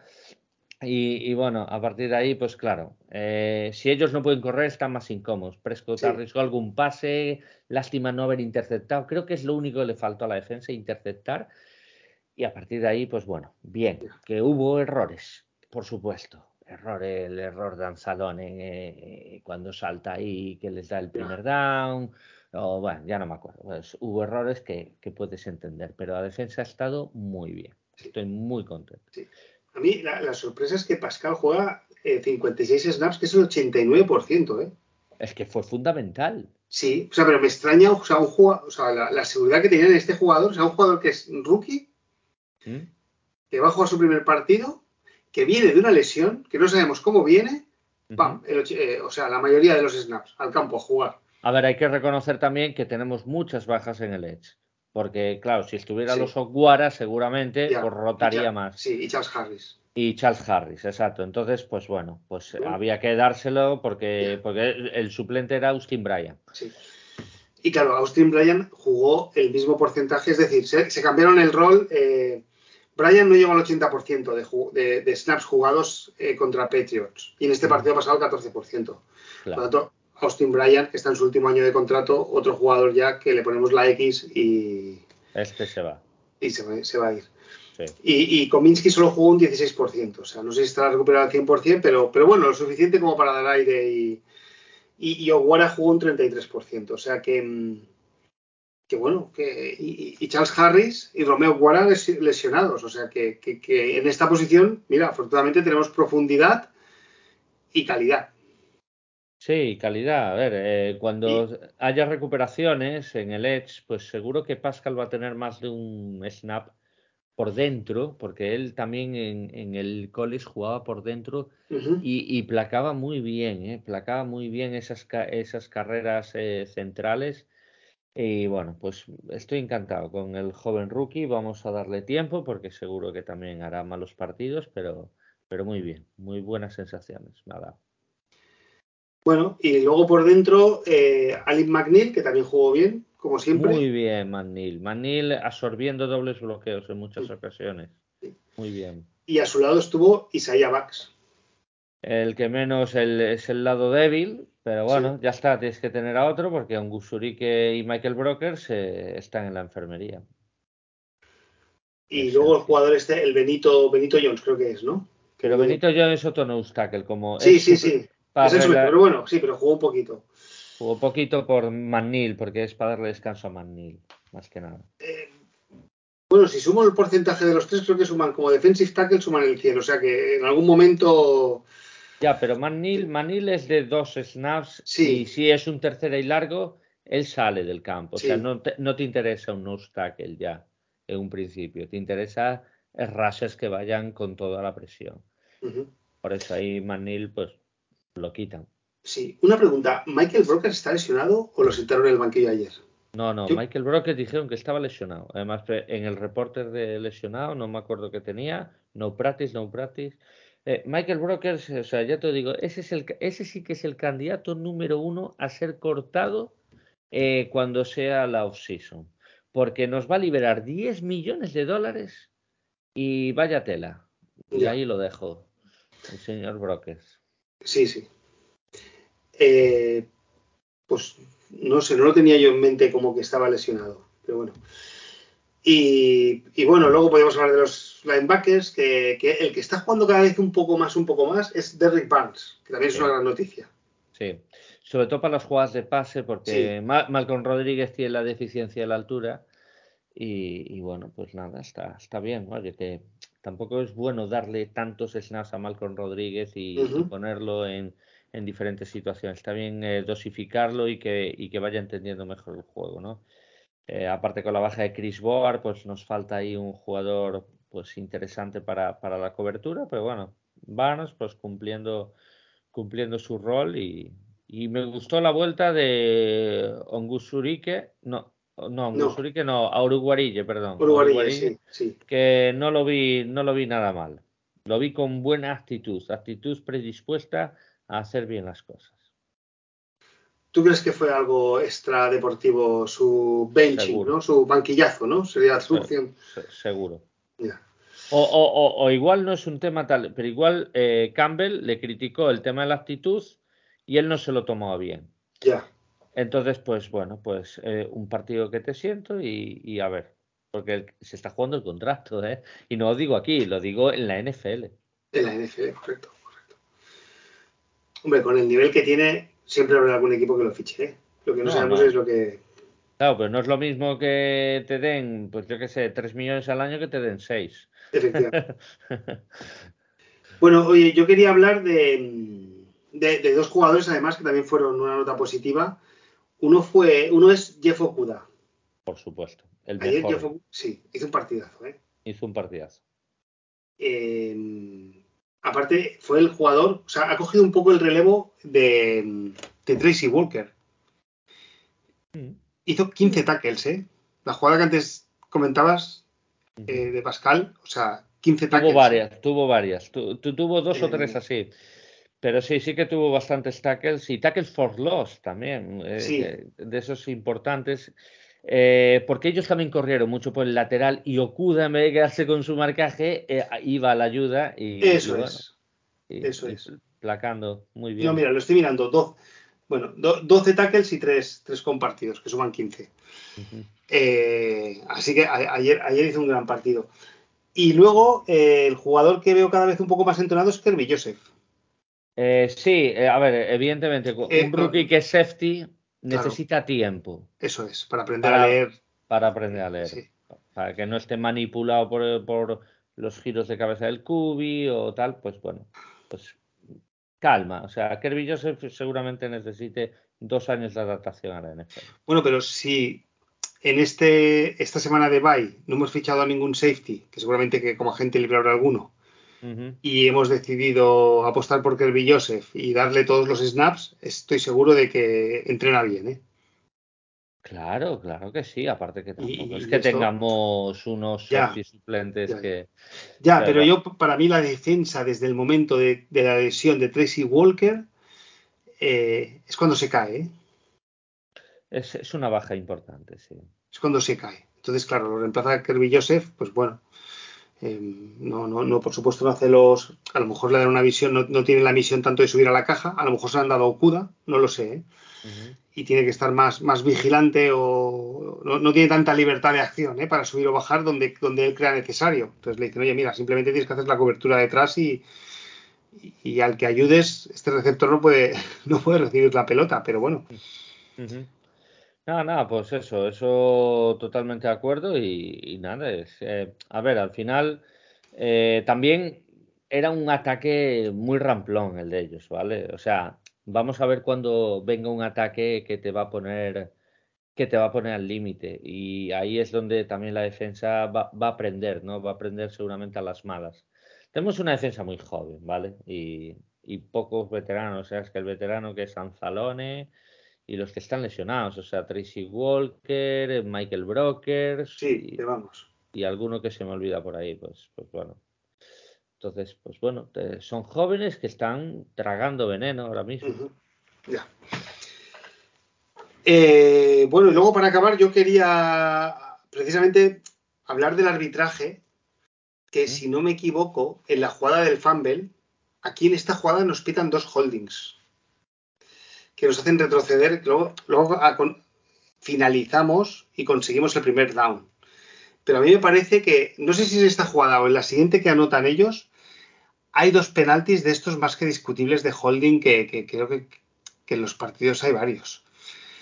Y, y bueno, a partir de ahí, pues claro, eh, si ellos no pueden correr, están más incómodos. Prescott sí. arriesgó algún pase, lástima no haber interceptado. Creo que es lo único que le faltó a la defensa, interceptar. Y a partir de ahí, pues bueno, bien, que hubo errores, por supuesto. Error, el error de Anzalone eh, cuando salta ahí, que les da el primer down o bueno, ya no me acuerdo. Pues, hubo errores que, que, puedes entender, pero la defensa ha estado muy bien. Estoy muy contento. Sí. A mí la, la, sorpresa es que Pascal juega eh, 56 snaps, que es el 89%. ¿eh? Es que fue fundamental. Sí, o sea, pero me extraña o sea, un jugador, o sea, la, la, seguridad que tenía en este jugador, o sea, un jugador que es rookie, ¿Mm? que va a jugar su primer partido, que viene de una lesión, que no sabemos cómo viene, uh -huh. bam, el, eh, o sea, la mayoría de los snaps al campo a jugar. A ver, hay que reconocer también que tenemos muchas bajas en el Edge. Porque, claro, si estuviera sí. los Oguara, seguramente ya, pues rotaría más. Sí, y Charles Harris. Y Charles Harris, exacto. Entonces, pues bueno, pues bueno. había que dárselo porque, porque el suplente era Austin Bryan. Sí. Y claro, Austin Bryan jugó el mismo porcentaje, es decir, se, se cambiaron el rol. Eh, Bryan no llegó al 80% de, de, de, snaps jugados eh, contra Patriots. Y en este partido ha pasado el 14%. Claro. Por lo tanto, Austin Bryan, que está en su último año de contrato, otro jugador ya que le ponemos la X y. Este se va. Y se va, se va a ir. Sí. Y, y Kominsky solo jugó un 16%. O sea, no sé si estará recuperado al 100%, pero, pero bueno, lo suficiente como para dar aire. Y, y, y Oguara jugó un 33%. O sea que. Que bueno, que, y, y Charles Harris y Romeo Guara lesionados. O sea que, que, que en esta posición, mira, afortunadamente tenemos profundidad y calidad. Sí, calidad. A ver, eh, cuando sí. haya recuperaciones en el Edge, pues seguro que Pascal va a tener más de un snap por dentro, porque él también en, en el college jugaba por dentro uh -huh. y, y, placaba muy bien, ¿eh? placaba muy bien esas, esas carreras eh, centrales. Y bueno, pues estoy encantado con el joven rookie. Vamos a darle tiempo porque seguro que también hará malos partidos, pero, pero muy bien, muy buenas sensaciones dado. Bueno, y luego por dentro, eh, Alin McNeil, que también jugó bien, como siempre. Muy bien, McNeil. McNeil absorbiendo dobles bloqueos en muchas sí. ocasiones. Muy bien. Y a su lado estuvo Isaiah Bax. El que menos es el lado débil, pero bueno, ya está, tienes que tener a otro porque Ungusurique y Michael Brokers están en la enfermería. Y luego el jugador este, el Benito, Benito Jones, creo que es, ¿no? Pero Benito Jones es otro no tackle, como. Sí, sí, sí. Pero bueno, sí, pero jugó un poquito. Jugó poquito por Manil, porque es para darle descanso a Manil, más que nada. Eh, bueno, si sumo el porcentaje de los tres, creo que suman como defensive tackle, suman el cielo. O sea que en algún momento. Ya, pero Manil, Manil es de dos snaps. Sí. Y si es un tercero y largo, él sale del campo. O sea, no te, no te interesa un nose tackle ya en un principio. Te interesa rushes que vayan con toda la presión. Por eso ahí Manil, pues, lo quitan. Sí, una pregunta. ¿Michael Broker está lesionado o lo sentaron en el banquillo ayer? No, no, Michael Broker dijeron que estaba lesionado. Además, en el reporte de lesionado, no me acuerdo qué tenía, no practice, no practice. Eh, Michael Broker, o sea, ya te digo, ese, es el, ese sí que es el candidato número uno a ser cortado eh, cuando sea la off-season. Porque nos va a liberar 10 millones de dólares y vaya tela. Y ahí lo dejo, el señor Brokers. Sí, sí. Eh, pues no sé, no lo tenía yo en mente como que estaba lesionado, pero bueno. Y, bueno, luego podemos hablar de los linebackers, que, el que está jugando cada vez un poco más, un poco más, es Derrick Barnes, que también es una gran noticia. Sí, sobre todo para las jugadas de pase, porque Malcolm Rodríguez tiene la deficiencia de la altura. Y, bueno, pues nada, está, está bien. Oye, que tampoco es bueno darle tantos snaps a Malcolm Rodríguez y ponerlo en, en diferentes situaciones. Está bien eh, dosificarlo y que, y que vaya entendiendo mejor el juego, ¿no? Eh, aparte con la baja de Chris Board, pues nos falta ahí un jugador pues interesante para, para la cobertura, pero bueno, Barnes pues cumpliendo, cumpliendo su rol y, y me gustó la vuelta de Ongusurique, no, no, Ongusurique no, a Uruguarille, perdón. Uruguarille, sí, Que no lo vi, no lo vi nada mal. Lo vi con buena actitud, actitud predispuesta a hacer bien las cosas. ¿Tú crees que fue algo extra deportivo su benching, ¿no? su banquillazo, ¿no? Sería la solución. seguro. O, igual no es un tema tal, pero igual eh, Campbell le criticó el tema de la actitud y él no se lo tomó bien. Ya. Entonces, pues bueno, pues eh, un partido que te siento y, a ver, porque se está jugando el contrato, ¿eh? Y no lo digo aquí, lo digo en la NFL. En la NFL, correcto. Hombre, con el nivel que tiene, siempre habrá algún equipo que lo fiche. ¿eh? Lo que no, sabemos es lo que. Claro, pero no es lo mismo que te den, pues yo qué sé, 3 millones al año que te den 6. Efectivamente. <laughs> bueno, oye, yo quería hablar de, de, dos jugadores, además, que también fueron una nota positiva. Uno fue, uno es Jeff Okuda. Por supuesto. El Ayer Jeff, sí, hizo un partidazo, ¿eh? Hizo un partidazo. Eh, aparte fue el jugador, o sea, ha cogido un poco el relevo de, Tracy Walker. Mm. Hizo 15 tackles, ¿eh? La jugada que antes comentabas eh, de Pascal, o sea, 15 tackles. Tuvo varias, tuvo varias. tuvo dos o tres así. Pero sí, sí que tuvo bastantes tackles y tackles for loss también, eh, de, esos importantes. porque ellos también corrieron mucho por el lateral y Okuda, en vez de quedarse con su marcaje, iba a la ayuda. Y, Eso es. Eso es. Placando, muy bien. No, mira, lo estoy mirando. Do, bueno, 12 tackles y 3, compartidos, que suman 15. Eh, así que ayer, ayer hizo un gran partido. Y luego, eh, el jugador que veo cada vez un poco más entrenado es Kirby Joseph. Eh, sí, a ver, evidentemente, un rookie que es safety necesita tiempo. Eso es, para aprender a leer. Para aprender a leer. Para que no esté manipulado por, por los giros de cabeza del cubi o tal, pues bueno, pues calma. O sea, Kirby Joseph seguramente necesite dos años de adaptación a la NFL. Bueno, pero si en este esta semana de bye no hemos fichado a ningún safety, que seguramente que como agente libre habrá alguno, y hemos decidido apostar por Kirby Joseph y darle todos los snaps, estoy seguro de que entrena bien, ¿eh? Claro, claro que sí. Aparte que tampoco es que tengamos unos suplentes que. Ya, pero, yo, para mí, la defensa desde el momento de, la lesión de Tracy Walker eh, es cuando se cae. ¿eh? Es, una baja importante, sí. Es cuando se cae. Entonces, claro, lo reemplaza a Kirby Joseph, pues bueno. Eh, no, no, no, por supuesto no hace los. A lo mejor le dan una visión, no, no, tiene la misión tanto de subir a la caja, a lo mejor se han dado Okuda, no lo sé. ¿eh? Uh -huh. Y tiene que estar más, más vigilante o no, no, tiene tanta libertad de acción ¿eh? para subir o bajar donde, donde él crea necesario. Entonces le dicen, oye, mira, simplemente tienes que hacer la cobertura detrás y, y, y al que ayudes, este receptor no puede, <laughs> no puede recibir la pelota, pero bueno. Uh -huh. Nada, nada, pues eso, eso totalmente de acuerdo y, y nada, es, eh, a ver, al final eh, también era un ataque muy ramplón el de ellos, ¿vale? O sea, vamos a ver cuando venga un ataque que te va a poner que te va a poner al límite y ahí es donde también la defensa va, va, a aprender, ¿no? Va a aprender seguramente a las malas. Tenemos una defensa muy joven, ¿vale? Y, y pocos veteranos, o sea, es que el veterano que es Anzalone, y los que están lesionados, o sea, Tracy Walker, Michael Brokers. Sí, y, vamos. Y alguno que se me olvida por ahí, pues, pues bueno. Entonces, pues bueno, te, son jóvenes que están tragando veneno ahora mismo. Uh -huh. Ya. Eh, bueno, y luego para acabar, yo quería precisamente hablar del arbitraje, que si no me equivoco, en la jugada del fumble, aquí en esta jugada nos pitan dos holdings que nos hacen retroceder, luego, luego a, con, finalizamos y conseguimos el primer down. Pero a mí me parece que, no sé si es esta jugada o en la siguiente que anotan ellos, hay dos penaltis de estos más que discutibles de holding que, que creo que, que, en los partidos hay varios.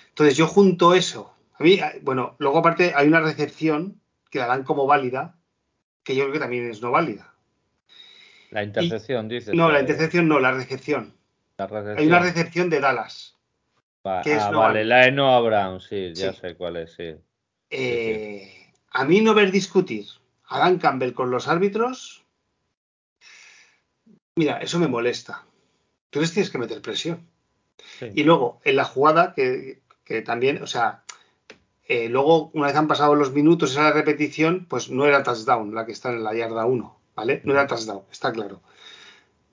Entonces yo junto eso, a mí, bueno, luego aparte hay una recepción que la dan como válida, que yo creo que también es no válida. La intercepción, dices. No, la intercepción no, la recepción. Hay una recepción de Dallas. Va, que ah, no vale, la de Noah Brown, sí, ya sí. sé cuál es, sí. Eh, sí, sí. A mí no ver discutir a Dan Campbell con los árbitros, mira, eso me molesta. Tú les tienes que meter presión. Y luego, en la jugada, que, que también, o sea, eh, luego, una vez han pasado los minutos, esa repetición, pues no era touchdown la que está en la yarda 1, ¿vale? No era touchdown, está claro.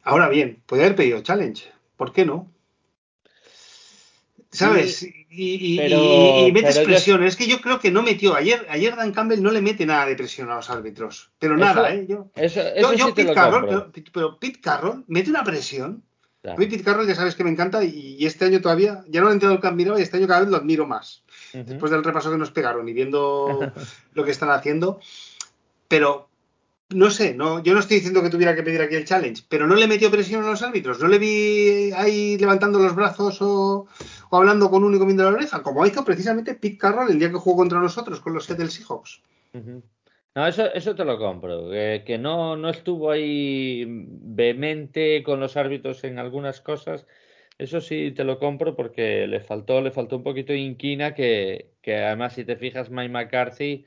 Ahora bien, puede haber pedido challenge, ¿por qué no? ¿Sabes? Sí, y, y, pero, y, y, metes presión. Yo... Es que yo creo que no metió. Ayer, ayer Dan Campbell no le mete nada de presión a los árbitros. Pero eso, nada, ¿eh? Yo, eso, eso yo, yo sí Pete Carroll, pero, pero, Pete Carroll mete una presión. Claro. A mí Pete Carroll ya sabes que me encanta y, y este año todavía, ya no he entrado el camino y este año cada vez lo admiro más. Uh -huh. Después del repaso que nos pegaron y viendo <laughs> lo que están haciendo. Pero, no sé, no, yo no estoy diciendo que tuviera que pedir aquí el challenge, pero no le metió presión a los árbitros, no le vi ahí levantando los brazos o, o hablando con uno y comiendo la oreja, como hizo precisamente Pete Carroll el día que jugó contra nosotros con los Seattle Seahawks. No, eso, eso te lo compro, que, que, no, no estuvo ahí vehemente con los árbitros en algunas cosas, eso sí te lo compro porque le faltó, le faltó un poquito de inquina que, que además si te fijas Mike McCarthy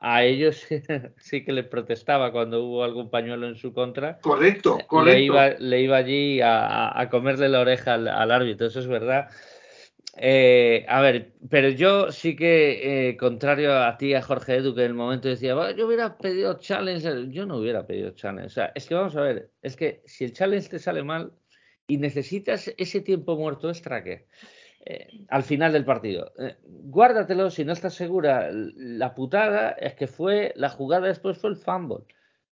a ellos <laughs> sí que le protestaba cuando hubo algún pañuelo en su contra. Correcto, correcto. Le iba, le iba allí a, a, comerle la oreja al, al, árbitro, eso es verdad. Eh, a ver, pero yo sí que, eh, contrario a ti, a Jorge Edu, que en el momento decía, yo hubiera pedido challenge, yo no hubiera pedido challenge. O sea, es que vamos a ver, es que si el challenge te sale mal y necesitas ese tiempo muerto extra, ¿qué? Eh, al final del partido. Eh, guárdatelo si no estás segura. La putada es que fue, la jugada después fue el fumble.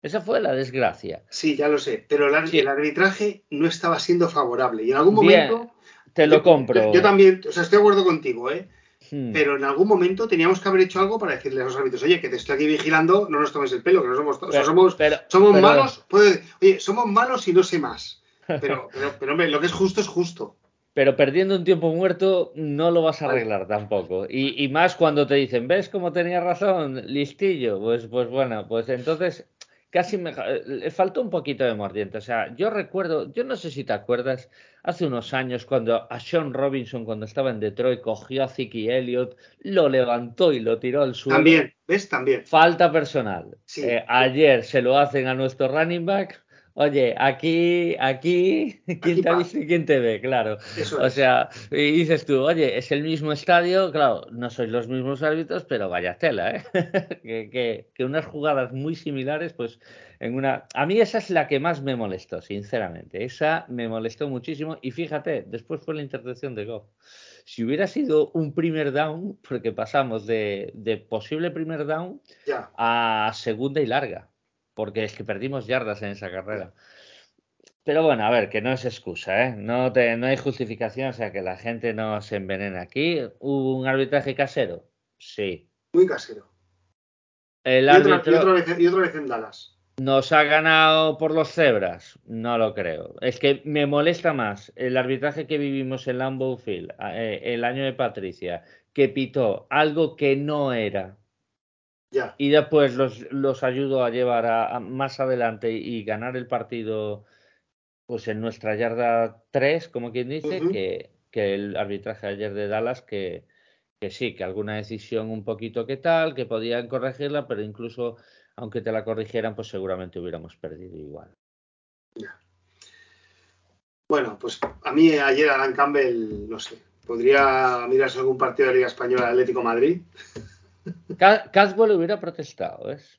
Esa fue la desgracia. Sí, ya lo sé, pero el, sí. el arbitraje no estaba siendo favorable y en algún momento... Bien, te lo yo, compro. Yo, también, o sea, estoy de acuerdo contigo, ¿eh? Hmm. Pero en algún momento teníamos que haber hecho algo para decirle a los árbitros, oye, que te estoy aquí vigilando, no nos tomes el pelo, que no somos todos. Pero, o sea, somos, pero, somos pero, malos, puede, oye, somos malos y no sé más. <laughs> Pero, pero, pero, hombre, lo que es justo es justo pero perdiendo un tiempo muerto no lo vas a arreglar tampoco. Y, y, más cuando te dicen, ¿ves cómo tenía razón? Listillo. Pues, pues bueno, pues entonces casi me le faltó un poquito de mordiente. O sea, yo recuerdo, yo no sé si te acuerdas, hace unos años cuando a Sean Robinson, cuando estaba en Detroit, cogió a Ziki Elliott, lo levantó y lo tiró al suelo. También, ¿ves? También. Falta personal. Sí. Eh, ayer se lo hacen a nuestro running back Oye, aquí, aquí, <laughs> ¿quién aquí te ha visto y quién te ve? Claro. Eso o sea, y dices tú, oye, es el mismo estadio, claro, no sois los mismos árbitros, pero vaya tela, ¿eh? <laughs> que, que, que, unas jugadas muy similares, pues en una... A mí esa es la que más me molestó, sinceramente. Esa me molestó muchísimo y fíjate, después fue la intercepción de Goff. Si hubiera sido un primer down, porque pasamos de, de posible primer down ya. a segunda y larga. Porque es que perdimos yardas en esa carrera. Pero bueno, a ver, que no es excusa, ¿eh? No, te, no hay justificación, o sea, que la gente no se envenena aquí. ¿Hubo un arbitraje casero? Sí. Muy casero. El y, otra, árbitro y otra vez, y otra vez en Dallas. nos ha ganado por los cebras. No lo creo. Es que me molesta más el arbitraje que vivimos en Lambeau Field eh, el año de Patricia, que pitó algo que no era Ya. y después los, los ayudó a llevar a, a más adelante y ganar el partido pues en nuestra yarda 3, como quien dice, que, que el arbitraje ayer de Dallas, que, que sí, que alguna decisión un poquito que tal, que podían corregirla, pero incluso aunque te la corrigieran, pues seguramente hubiéramos perdido igual. Bueno, pues a mí ayer Alan Campbell, no sé, podría mirarse algún partido de Liga Española de Atlético Madrid. Ca- Caswell hubiera protestado, ¿ves?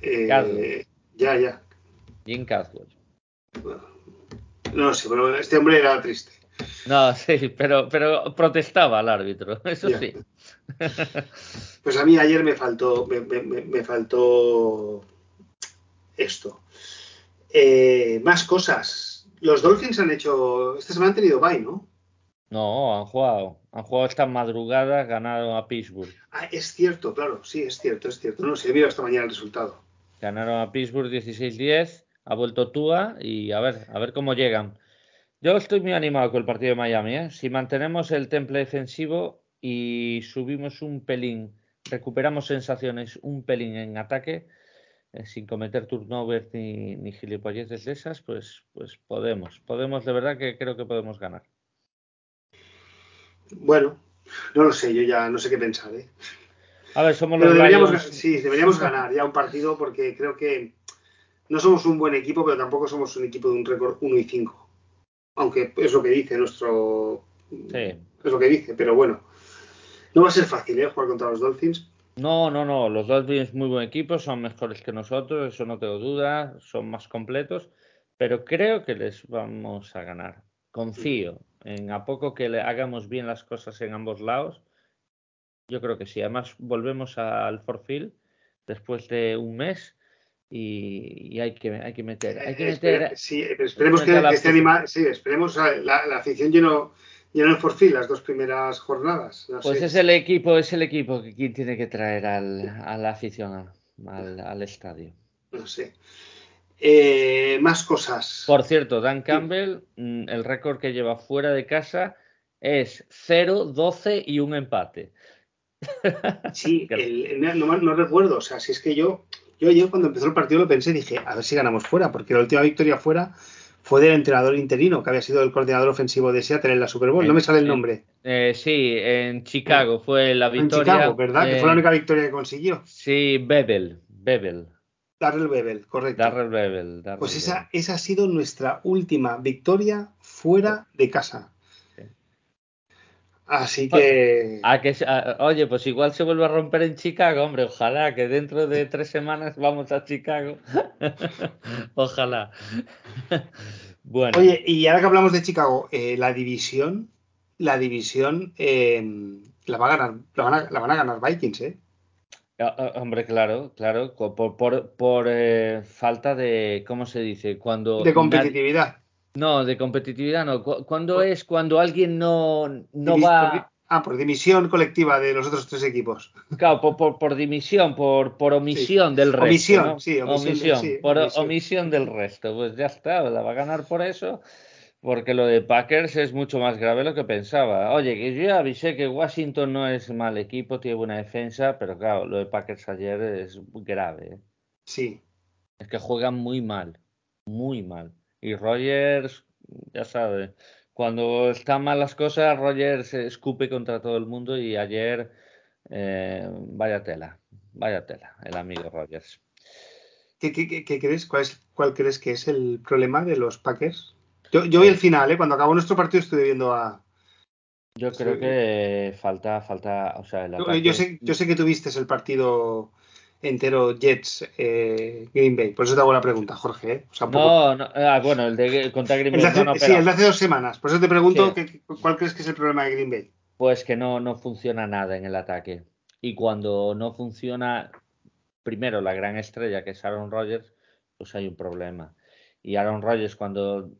Eh, Caswell. ya, ya. Jim Caswell. No sé, pero este hombre era triste. No, sí, pero, pero protestaba al árbitro, eso Ya. sí. <laughs> Pues a mí ayer me faltó, me, me- me- me faltó esto. Eh, más cosas. Los Dolphins han hecho, esta semana han tenido bye, ¿no? No, han jugado. Han jugado esta madrugada, ganaron a Pittsburgh. Ah, es cierto, claro, sí, es cierto, es cierto. No sé, mira esta mañana el resultado. Ganaron a Pittsburgh 16-10, ha vuelto Tua y a ver, a ver cómo llegan. Yo estoy muy animado con el partido de Miami, ¿eh? Si mantenemos el temple defensivo y subimos un pelín, recuperamos sensaciones un pelín en ataque, eh, sin cometer turnovers ni, ni gilipolleces de esas, pues, pues podemos, podemos, de verdad que creo que podemos ganar. Bueno, no lo sé, yo ya no sé qué pensar, ¿eh? A ver, somos Pero los deberíamos, Lions. sí, deberíamos ganar ya un partido porque creo que no somos un buen equipo, pero tampoco somos un equipo de un récord 1 y 5. Aunque es lo que dice nuestro. Sí. Es lo que dice, pero bueno. No va a ser fácil, ¿eh? Jugar contra los Dolphins. No, no, no. Los Dolphins muy buen equipo, son mejores que nosotros, eso no tengo duda, son más completos, pero creo que les vamos a ganar. Confío en a poco que le hagamos bien las cosas en ambos lados. Yo creo que sí. Además, volvemos al Forfield después de un mes y, y hay que hay que meter, hay que meter. sí, esperemos hay que, meter que esté animada. Sí, esperemos. a- La, la afición llenó, llenó el Forfield las dos primeras jornadas. Pues es el equipo, es el equipo que tiene que traer al, a la afición al, al estadio. No sé. Eh, más cosas. Por cierto, Dan Campbell, mm, el récord que lleva fuera de casa es 0, 12 y un empate. <laughs> Sí, el- no, recuerdo. O sea, si es que yo, yo ayer cuando empezó el partido lo pensé, dije, a ver si ganamos fuera, porque la última victoria fuera fue del entrenador interino, que había sido el coordinador ofensivo de Seattle en la Super Bowl. No me sale el En- nombre. Eh, sí, en Chicago fue la En victoria. Chicago, ¿verdad? Que eh, fue la única victoria que consiguió. Sí, Bebel, Bebel, Darrell Bevel, correcto. Darrell Bebel. Darrell Pues esa, Bebel. esa ha sido nuestra última victoria fuera de casa. Sí. Así que. Oye, pues igual se vuelve a romper en Chicago, hombre. Ojalá que dentro de tres semanas vamos a Chicago. <laughs> ojalá. <laughs> bueno. Oye, y ahora que hablamos de Chicago, eh, la división, la división eh, la, va a ganar, la, van a, la van a ganar Vikings, ¿eh? Ah, ah, Hombre, claro, claro, por, por, por eh, falta de, ¿cómo se dice? Cuando De nadie- competitividad. no, de competitividad no. Cu- ¿Cuándo es cuando alguien no, no Divis- va, ah, por dimisión colectiva de los otros tres equipos. claro, por, por, por dimisión, por, por omisión del resto, Omisión, ¿no? sí, omisión de- Omisión, sí, por omisión. omisión del resto. Pues ya está, la va a ganar por eso, porque lo de Packers es mucho más grave de lo que pensaba. Oye, que yo ya avisé que Washington no es mal equipo, tiene buena defensa, pero claro, lo de Packers ayer es grave. ¿eh? Sí. Es que juegan muy mal, muy mal. Y Rogers, ya sabe, cuando están mal las cosas, Rogers se escupe contra todo el mundo y ayer, eh, vaya tela, vaya tela, el amigo Rogers. ¿Qué, qué- qué- qué crees? ¿Cuál, es- ¿Cuál crees que es el problema de los Packers? Yo, yo vi el final, ¿eh? Cuando acabó nuestro partido estuve viendo a... Yo creo que falta, falta, o sea, Yo, sé, yo sé que tuviste el partido entero Jets eh, Green Bay, por eso te hago la pregunta, Jorge. ¿eh? O sea, un poco- No, no, ah, bueno, el de contra Green Bay, hace- no, no, sí, el de hace dos semanas. Por eso te pregunto Sí. que- cuál crees que es el problema de Green Bay. Pues que no, no funciona nada en el ataque. Y cuando no funciona, primero la gran estrella que es Aaron Rodgers, pues hay un problema. Y Aaron Rodgers cuando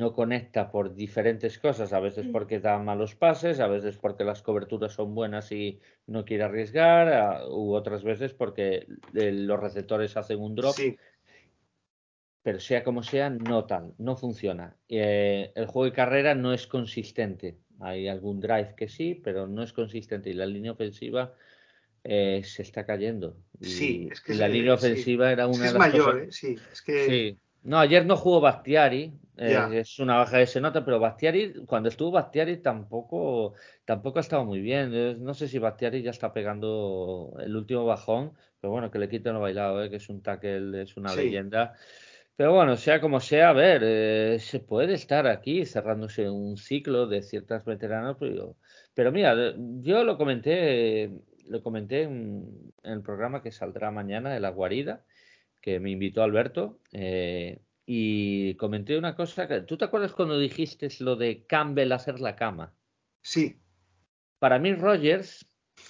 no conecta por diferentes cosas, a veces mm. porque da malos pases, a veces porque las coberturas son buenas y no quiere arriesgar, u otras veces porque los receptores hacen un drop. Pero sea como sea, no tal, no funciona. Eh, el juego de carrera no es consistente. Hay algún drive que sí, pero no es consistente y la línea ofensiva eh, se está cayendo. sí, es que la línea ofensiva era una de las mayor, ¿eh? sí, es que... No, ayer no jugó Bastiari, eh, es una baja de ese nota, pero Bastiari, cuando estuvo Bastiari tampoco, tampoco ha estado muy bien. No sé si Bastiari ya está pegando el último bajón, pero bueno, que le quiten lo bailado, ¿eh? que es un tackle, es una leyenda. Pero bueno, sea como sea, a ver, eh, se puede estar aquí cerrándose un ciclo de ciertas veteranas, pero, pero mira, yo lo comenté, lo comenté en, el programa que saldrá mañana de la guarida, que me invitó Alberto, eh, y comenté una cosa, que, ¿tú te acuerdas cuando dijiste lo de Campbell hacer la cama? Sí. Para mí Rogers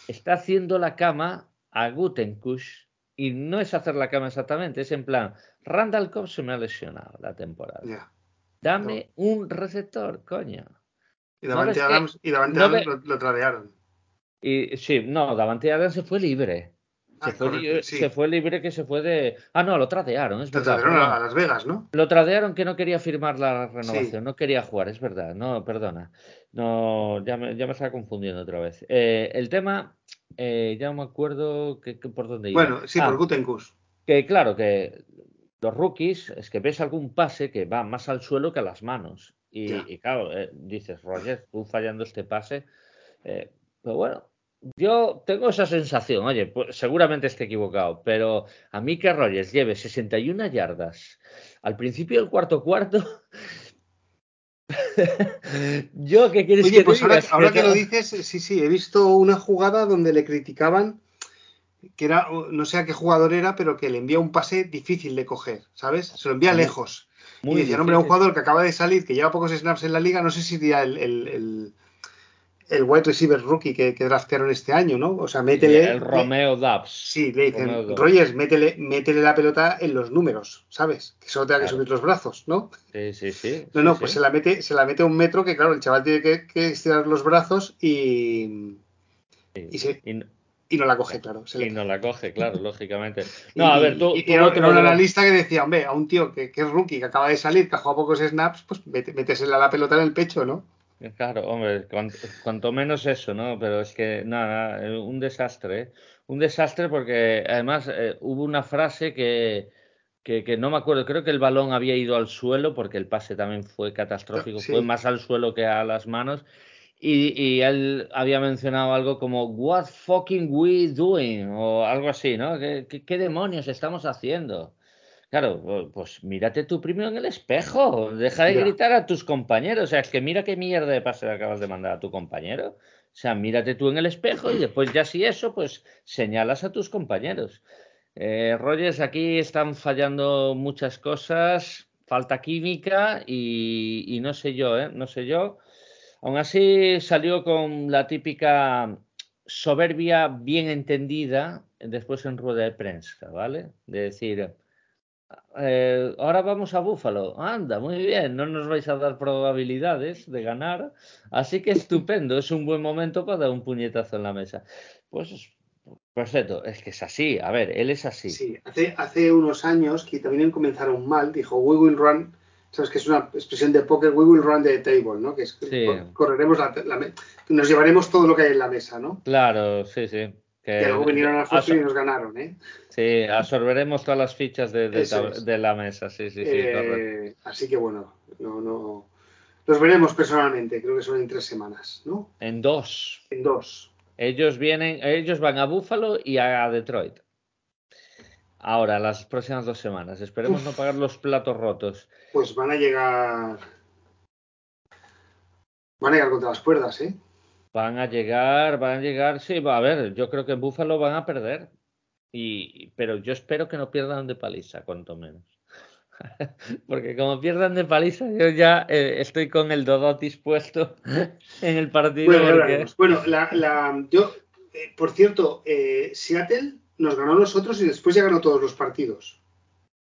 está haciendo la cama a Gutenkush y no es hacer la cama exactamente, es en plan, Randall Cobb se me ha lesionado la temporada. Dame un receptor, coño. Y Davante Adams, y Adams lo, tradearon. Y sí, no, Davante Adams se fue libre. Se, ah, fue, se, fue, libre que se fue de. Ah, no, lo tradearon, es verdad. tradearon a Las Vegas, ¿no? Lo tradearon que no quería firmar la renovación, no quería jugar, es verdad. No, perdona. No, ya me, ya me estaba confundiendo otra vez. Eh, el tema, eh, ya me acuerdo que, por dónde iba. Bueno, sí, por ah, Gutenkus. Que claro, que los rookies es que ves algún pase que va más al suelo que a las manos. Y, claro, eh, dices, Roger, tú fallando este pase. pero bueno, yo tengo esa sensación, oye, pues seguramente esté equivocado, pero a mí que Rogers lleve 61 yardas al principio del cuarto cuarto, <laughs> Yo, ¿qué quieres que pues ahora, que lo dices, sí, sí, he visto una jugada donde le criticaban que era, no sé a qué jugador era, pero que le envía un pase difícil de coger, ¿sabes? Se lo envía lejos. y decía, hombre, un jugador que acaba de salir, que lleva pocos snaps en la liga, no sé si sería el el wide receiver rookie que, que, draftearon este año, ¿no? O sea, métele. El Romeo Dubs. Sí, le dicen, Rogers, métele, métele, la pelota en los números, ¿sabes? Que solo tenga que subir los brazos, ¿no? Sí, sí, sí. <laughs> No, no, pues se la mete, se la mete a un metro que, claro, el chaval tiene que, que estirar los brazos y. Y, no la coge, claro. <laughs> y no la coge, claro, lógicamente. No, a ver, tú. Y, era, un analista que decía, hombre, a un tío que, que, es rookie, que acaba de salir, que ha jugado pocos snaps, pues métesela la pelota en el pecho, ¿no? Claro, hombre, cuanto, menos eso, ¿no? Pero es que nada, eh, un desastre, ¿eh? Un desastre porque además eh, hubo una frase que, que, no me acuerdo, creo que el balón había ido al suelo porque el pase también fue catastrófico, fue más al suelo que a las manos. Y, y, él había mencionado algo como What fucking we doing? o algo así, ¿no? qué demonios estamos haciendo? Claro, pues mírate tú primero en el espejo, deja de gritar a tus compañeros, o sea, es que mira qué mierda de pase acabas de mandar a tu compañero. O sea, mírate tú en el espejo y después ya si eso, pues señalas a tus compañeros. Eh, Rogers, aquí están fallando muchas cosas, falta química y, y no sé yo, ¿eh? No sé yo. Aún así salió con la típica soberbia bien entendida después en rueda de prensa, ¿vale? De decir, eh, ahora vamos a Búfalo. Anda, muy bien, no nos vais a dar probabilidades de ganar, así que estupendo, es un buen momento para dar un puñetazo en la mesa. Pues perfecto, es que es así, a ver, él es así. Sí, hace, hace unos años que también comenzaron mal, dijo, we will run, sabes que es una expresión de poker, we will run the table, ¿no? Que es correremos la, nos llevaremos todo lo que hay en la mesa, ¿no? Claro, sí, sí. Que, luego vinieron a Fusion y nos ganaron, ¿eh? Sí, absorberemos todas las fichas de, de, la mesa, sí, sí, sí. Eh, así que bueno, no, no. Los veremos personalmente, creo que son en tres semanas, ¿no? En dos. En dos. Ellos vienen, ellos van a Buffalo y a Detroit. Ahora, las próximas dos semanas. Esperemos no pagar los platos rotos. Pues van a llegar. Van a llegar contra las cuerdas, ¿eh? Van a llegar, van a llegar, sí, va a ver, yo creo que en Búfalo van a perder. Y, pero yo espero que no pierdan de paliza, cuanto menos. <laughs> Porque como pierdan de paliza, yo ya eh, estoy con el Dodotis puesto <laughs> en el partido. Bueno, bueno la, la, yo, eh, por cierto, eh, Seattle nos ganó a nosotros y después ya ganó todos los partidos.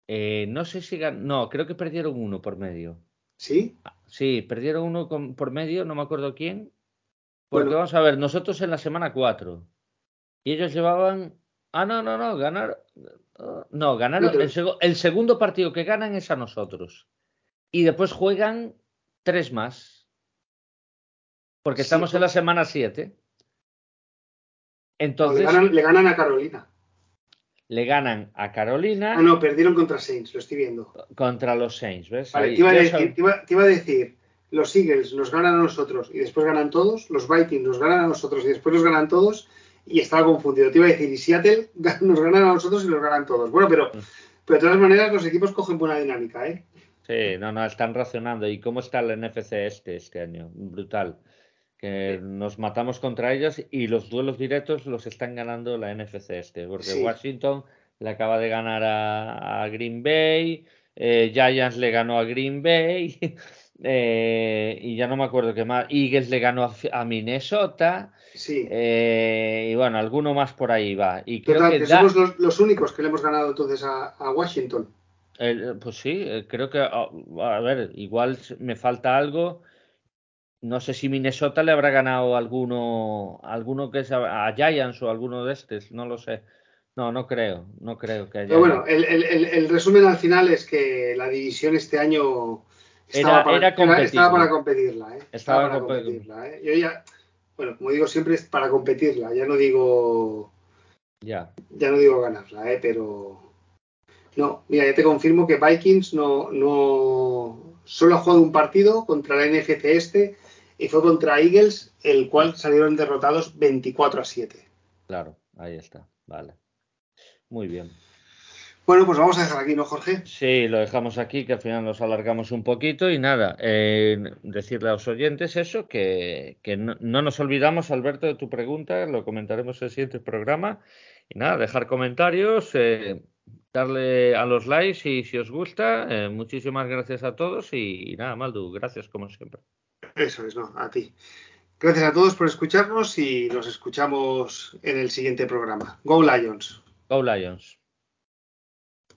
Eh, no sé si ganó. No, creo que perdieron uno por medio. ¿Sí? Sí, perdieron uno por medio, no me acuerdo quién. Porque vamos a ver, nosotros en la semana 4. Y ellos llevaban. Ah, no, no, no, ganar. No, ganaron. el, el, segundo partido que ganan es a nosotros. Y después juegan tres más. Porque estamos en la semana 7. Entonces. le, ganan, a Carolina. Le ganan a Carolina. Ah, no, perdieron contra Saints, lo estoy viendo. Contra los Saints, ¿ves? te, iba a decir, los Eagles nos ganan a nosotros y después ganan todos, los Vikings nos ganan a nosotros y después nos ganan todos, y estaba confundido. Te iba a decir, y Seattle <laughs> nos ganan a nosotros y nos ganan todos. Bueno, pero, mm. pero de todas maneras los equipos cogen buena dinámica, ¿eh? Sí, no, no, están racionando. ¿Y cómo está el NFC este este año? Brutal. Que nos matamos contra ellos y los duelos directos los están ganando la NFC este. Porque Washington le acaba de ganar a, Green Bay, eh, Giants le ganó a Green Bay. <laughs> Eh, y ya no me acuerdo qué más. Eagles le ganó a, Minnesota. Sí. Eh, y bueno, alguno más por ahí va. Y creo que, somos los, únicos que le hemos ganado entonces a Washington pues sí, eh, creo que, ah, a ver, igual me falta algo. No sé si Minnesota le habrá ganado alguno, alguno que es a, Giants o alguno de estos, no lo sé. No, no creo, no creo que haya. Pero bueno, el, resumen al final es que la división este año estaba, para, estaba para competirla. ¿eh? Estaba, para competirla. ¿eh? Yo ya, bueno, como digo siempre, es para competirla. Ya no digo. Ya. Ya no digo ganarla, ¿eh? pero no, mira, ya te confirmo que Vikings no, no solo ha jugado un partido contra la NFC este y fue contra Eagles, el cual salieron derrotados 24 a 7. Claro, ahí está, vale. Muy bien. Bueno, pues vamos a dejar aquí, ¿no, Jorge? Sí, lo dejamos aquí, que al final nos alargamos un poquito y nada, eh, decirle a los oyentes eso, que, no, nos olvidamos, Alberto, de tu pregunta, lo comentaremos en el siguiente programa. Y nada, dejar comentarios. Eh, darle a los likes y si os gusta, eh, muchísimas gracias a todos y, nada, Maldu, gracias como siempre. Eso es, no, a ti. Gracias a todos por escucharnos y nos escuchamos en el siguiente programa. Go Lions. Go Lions.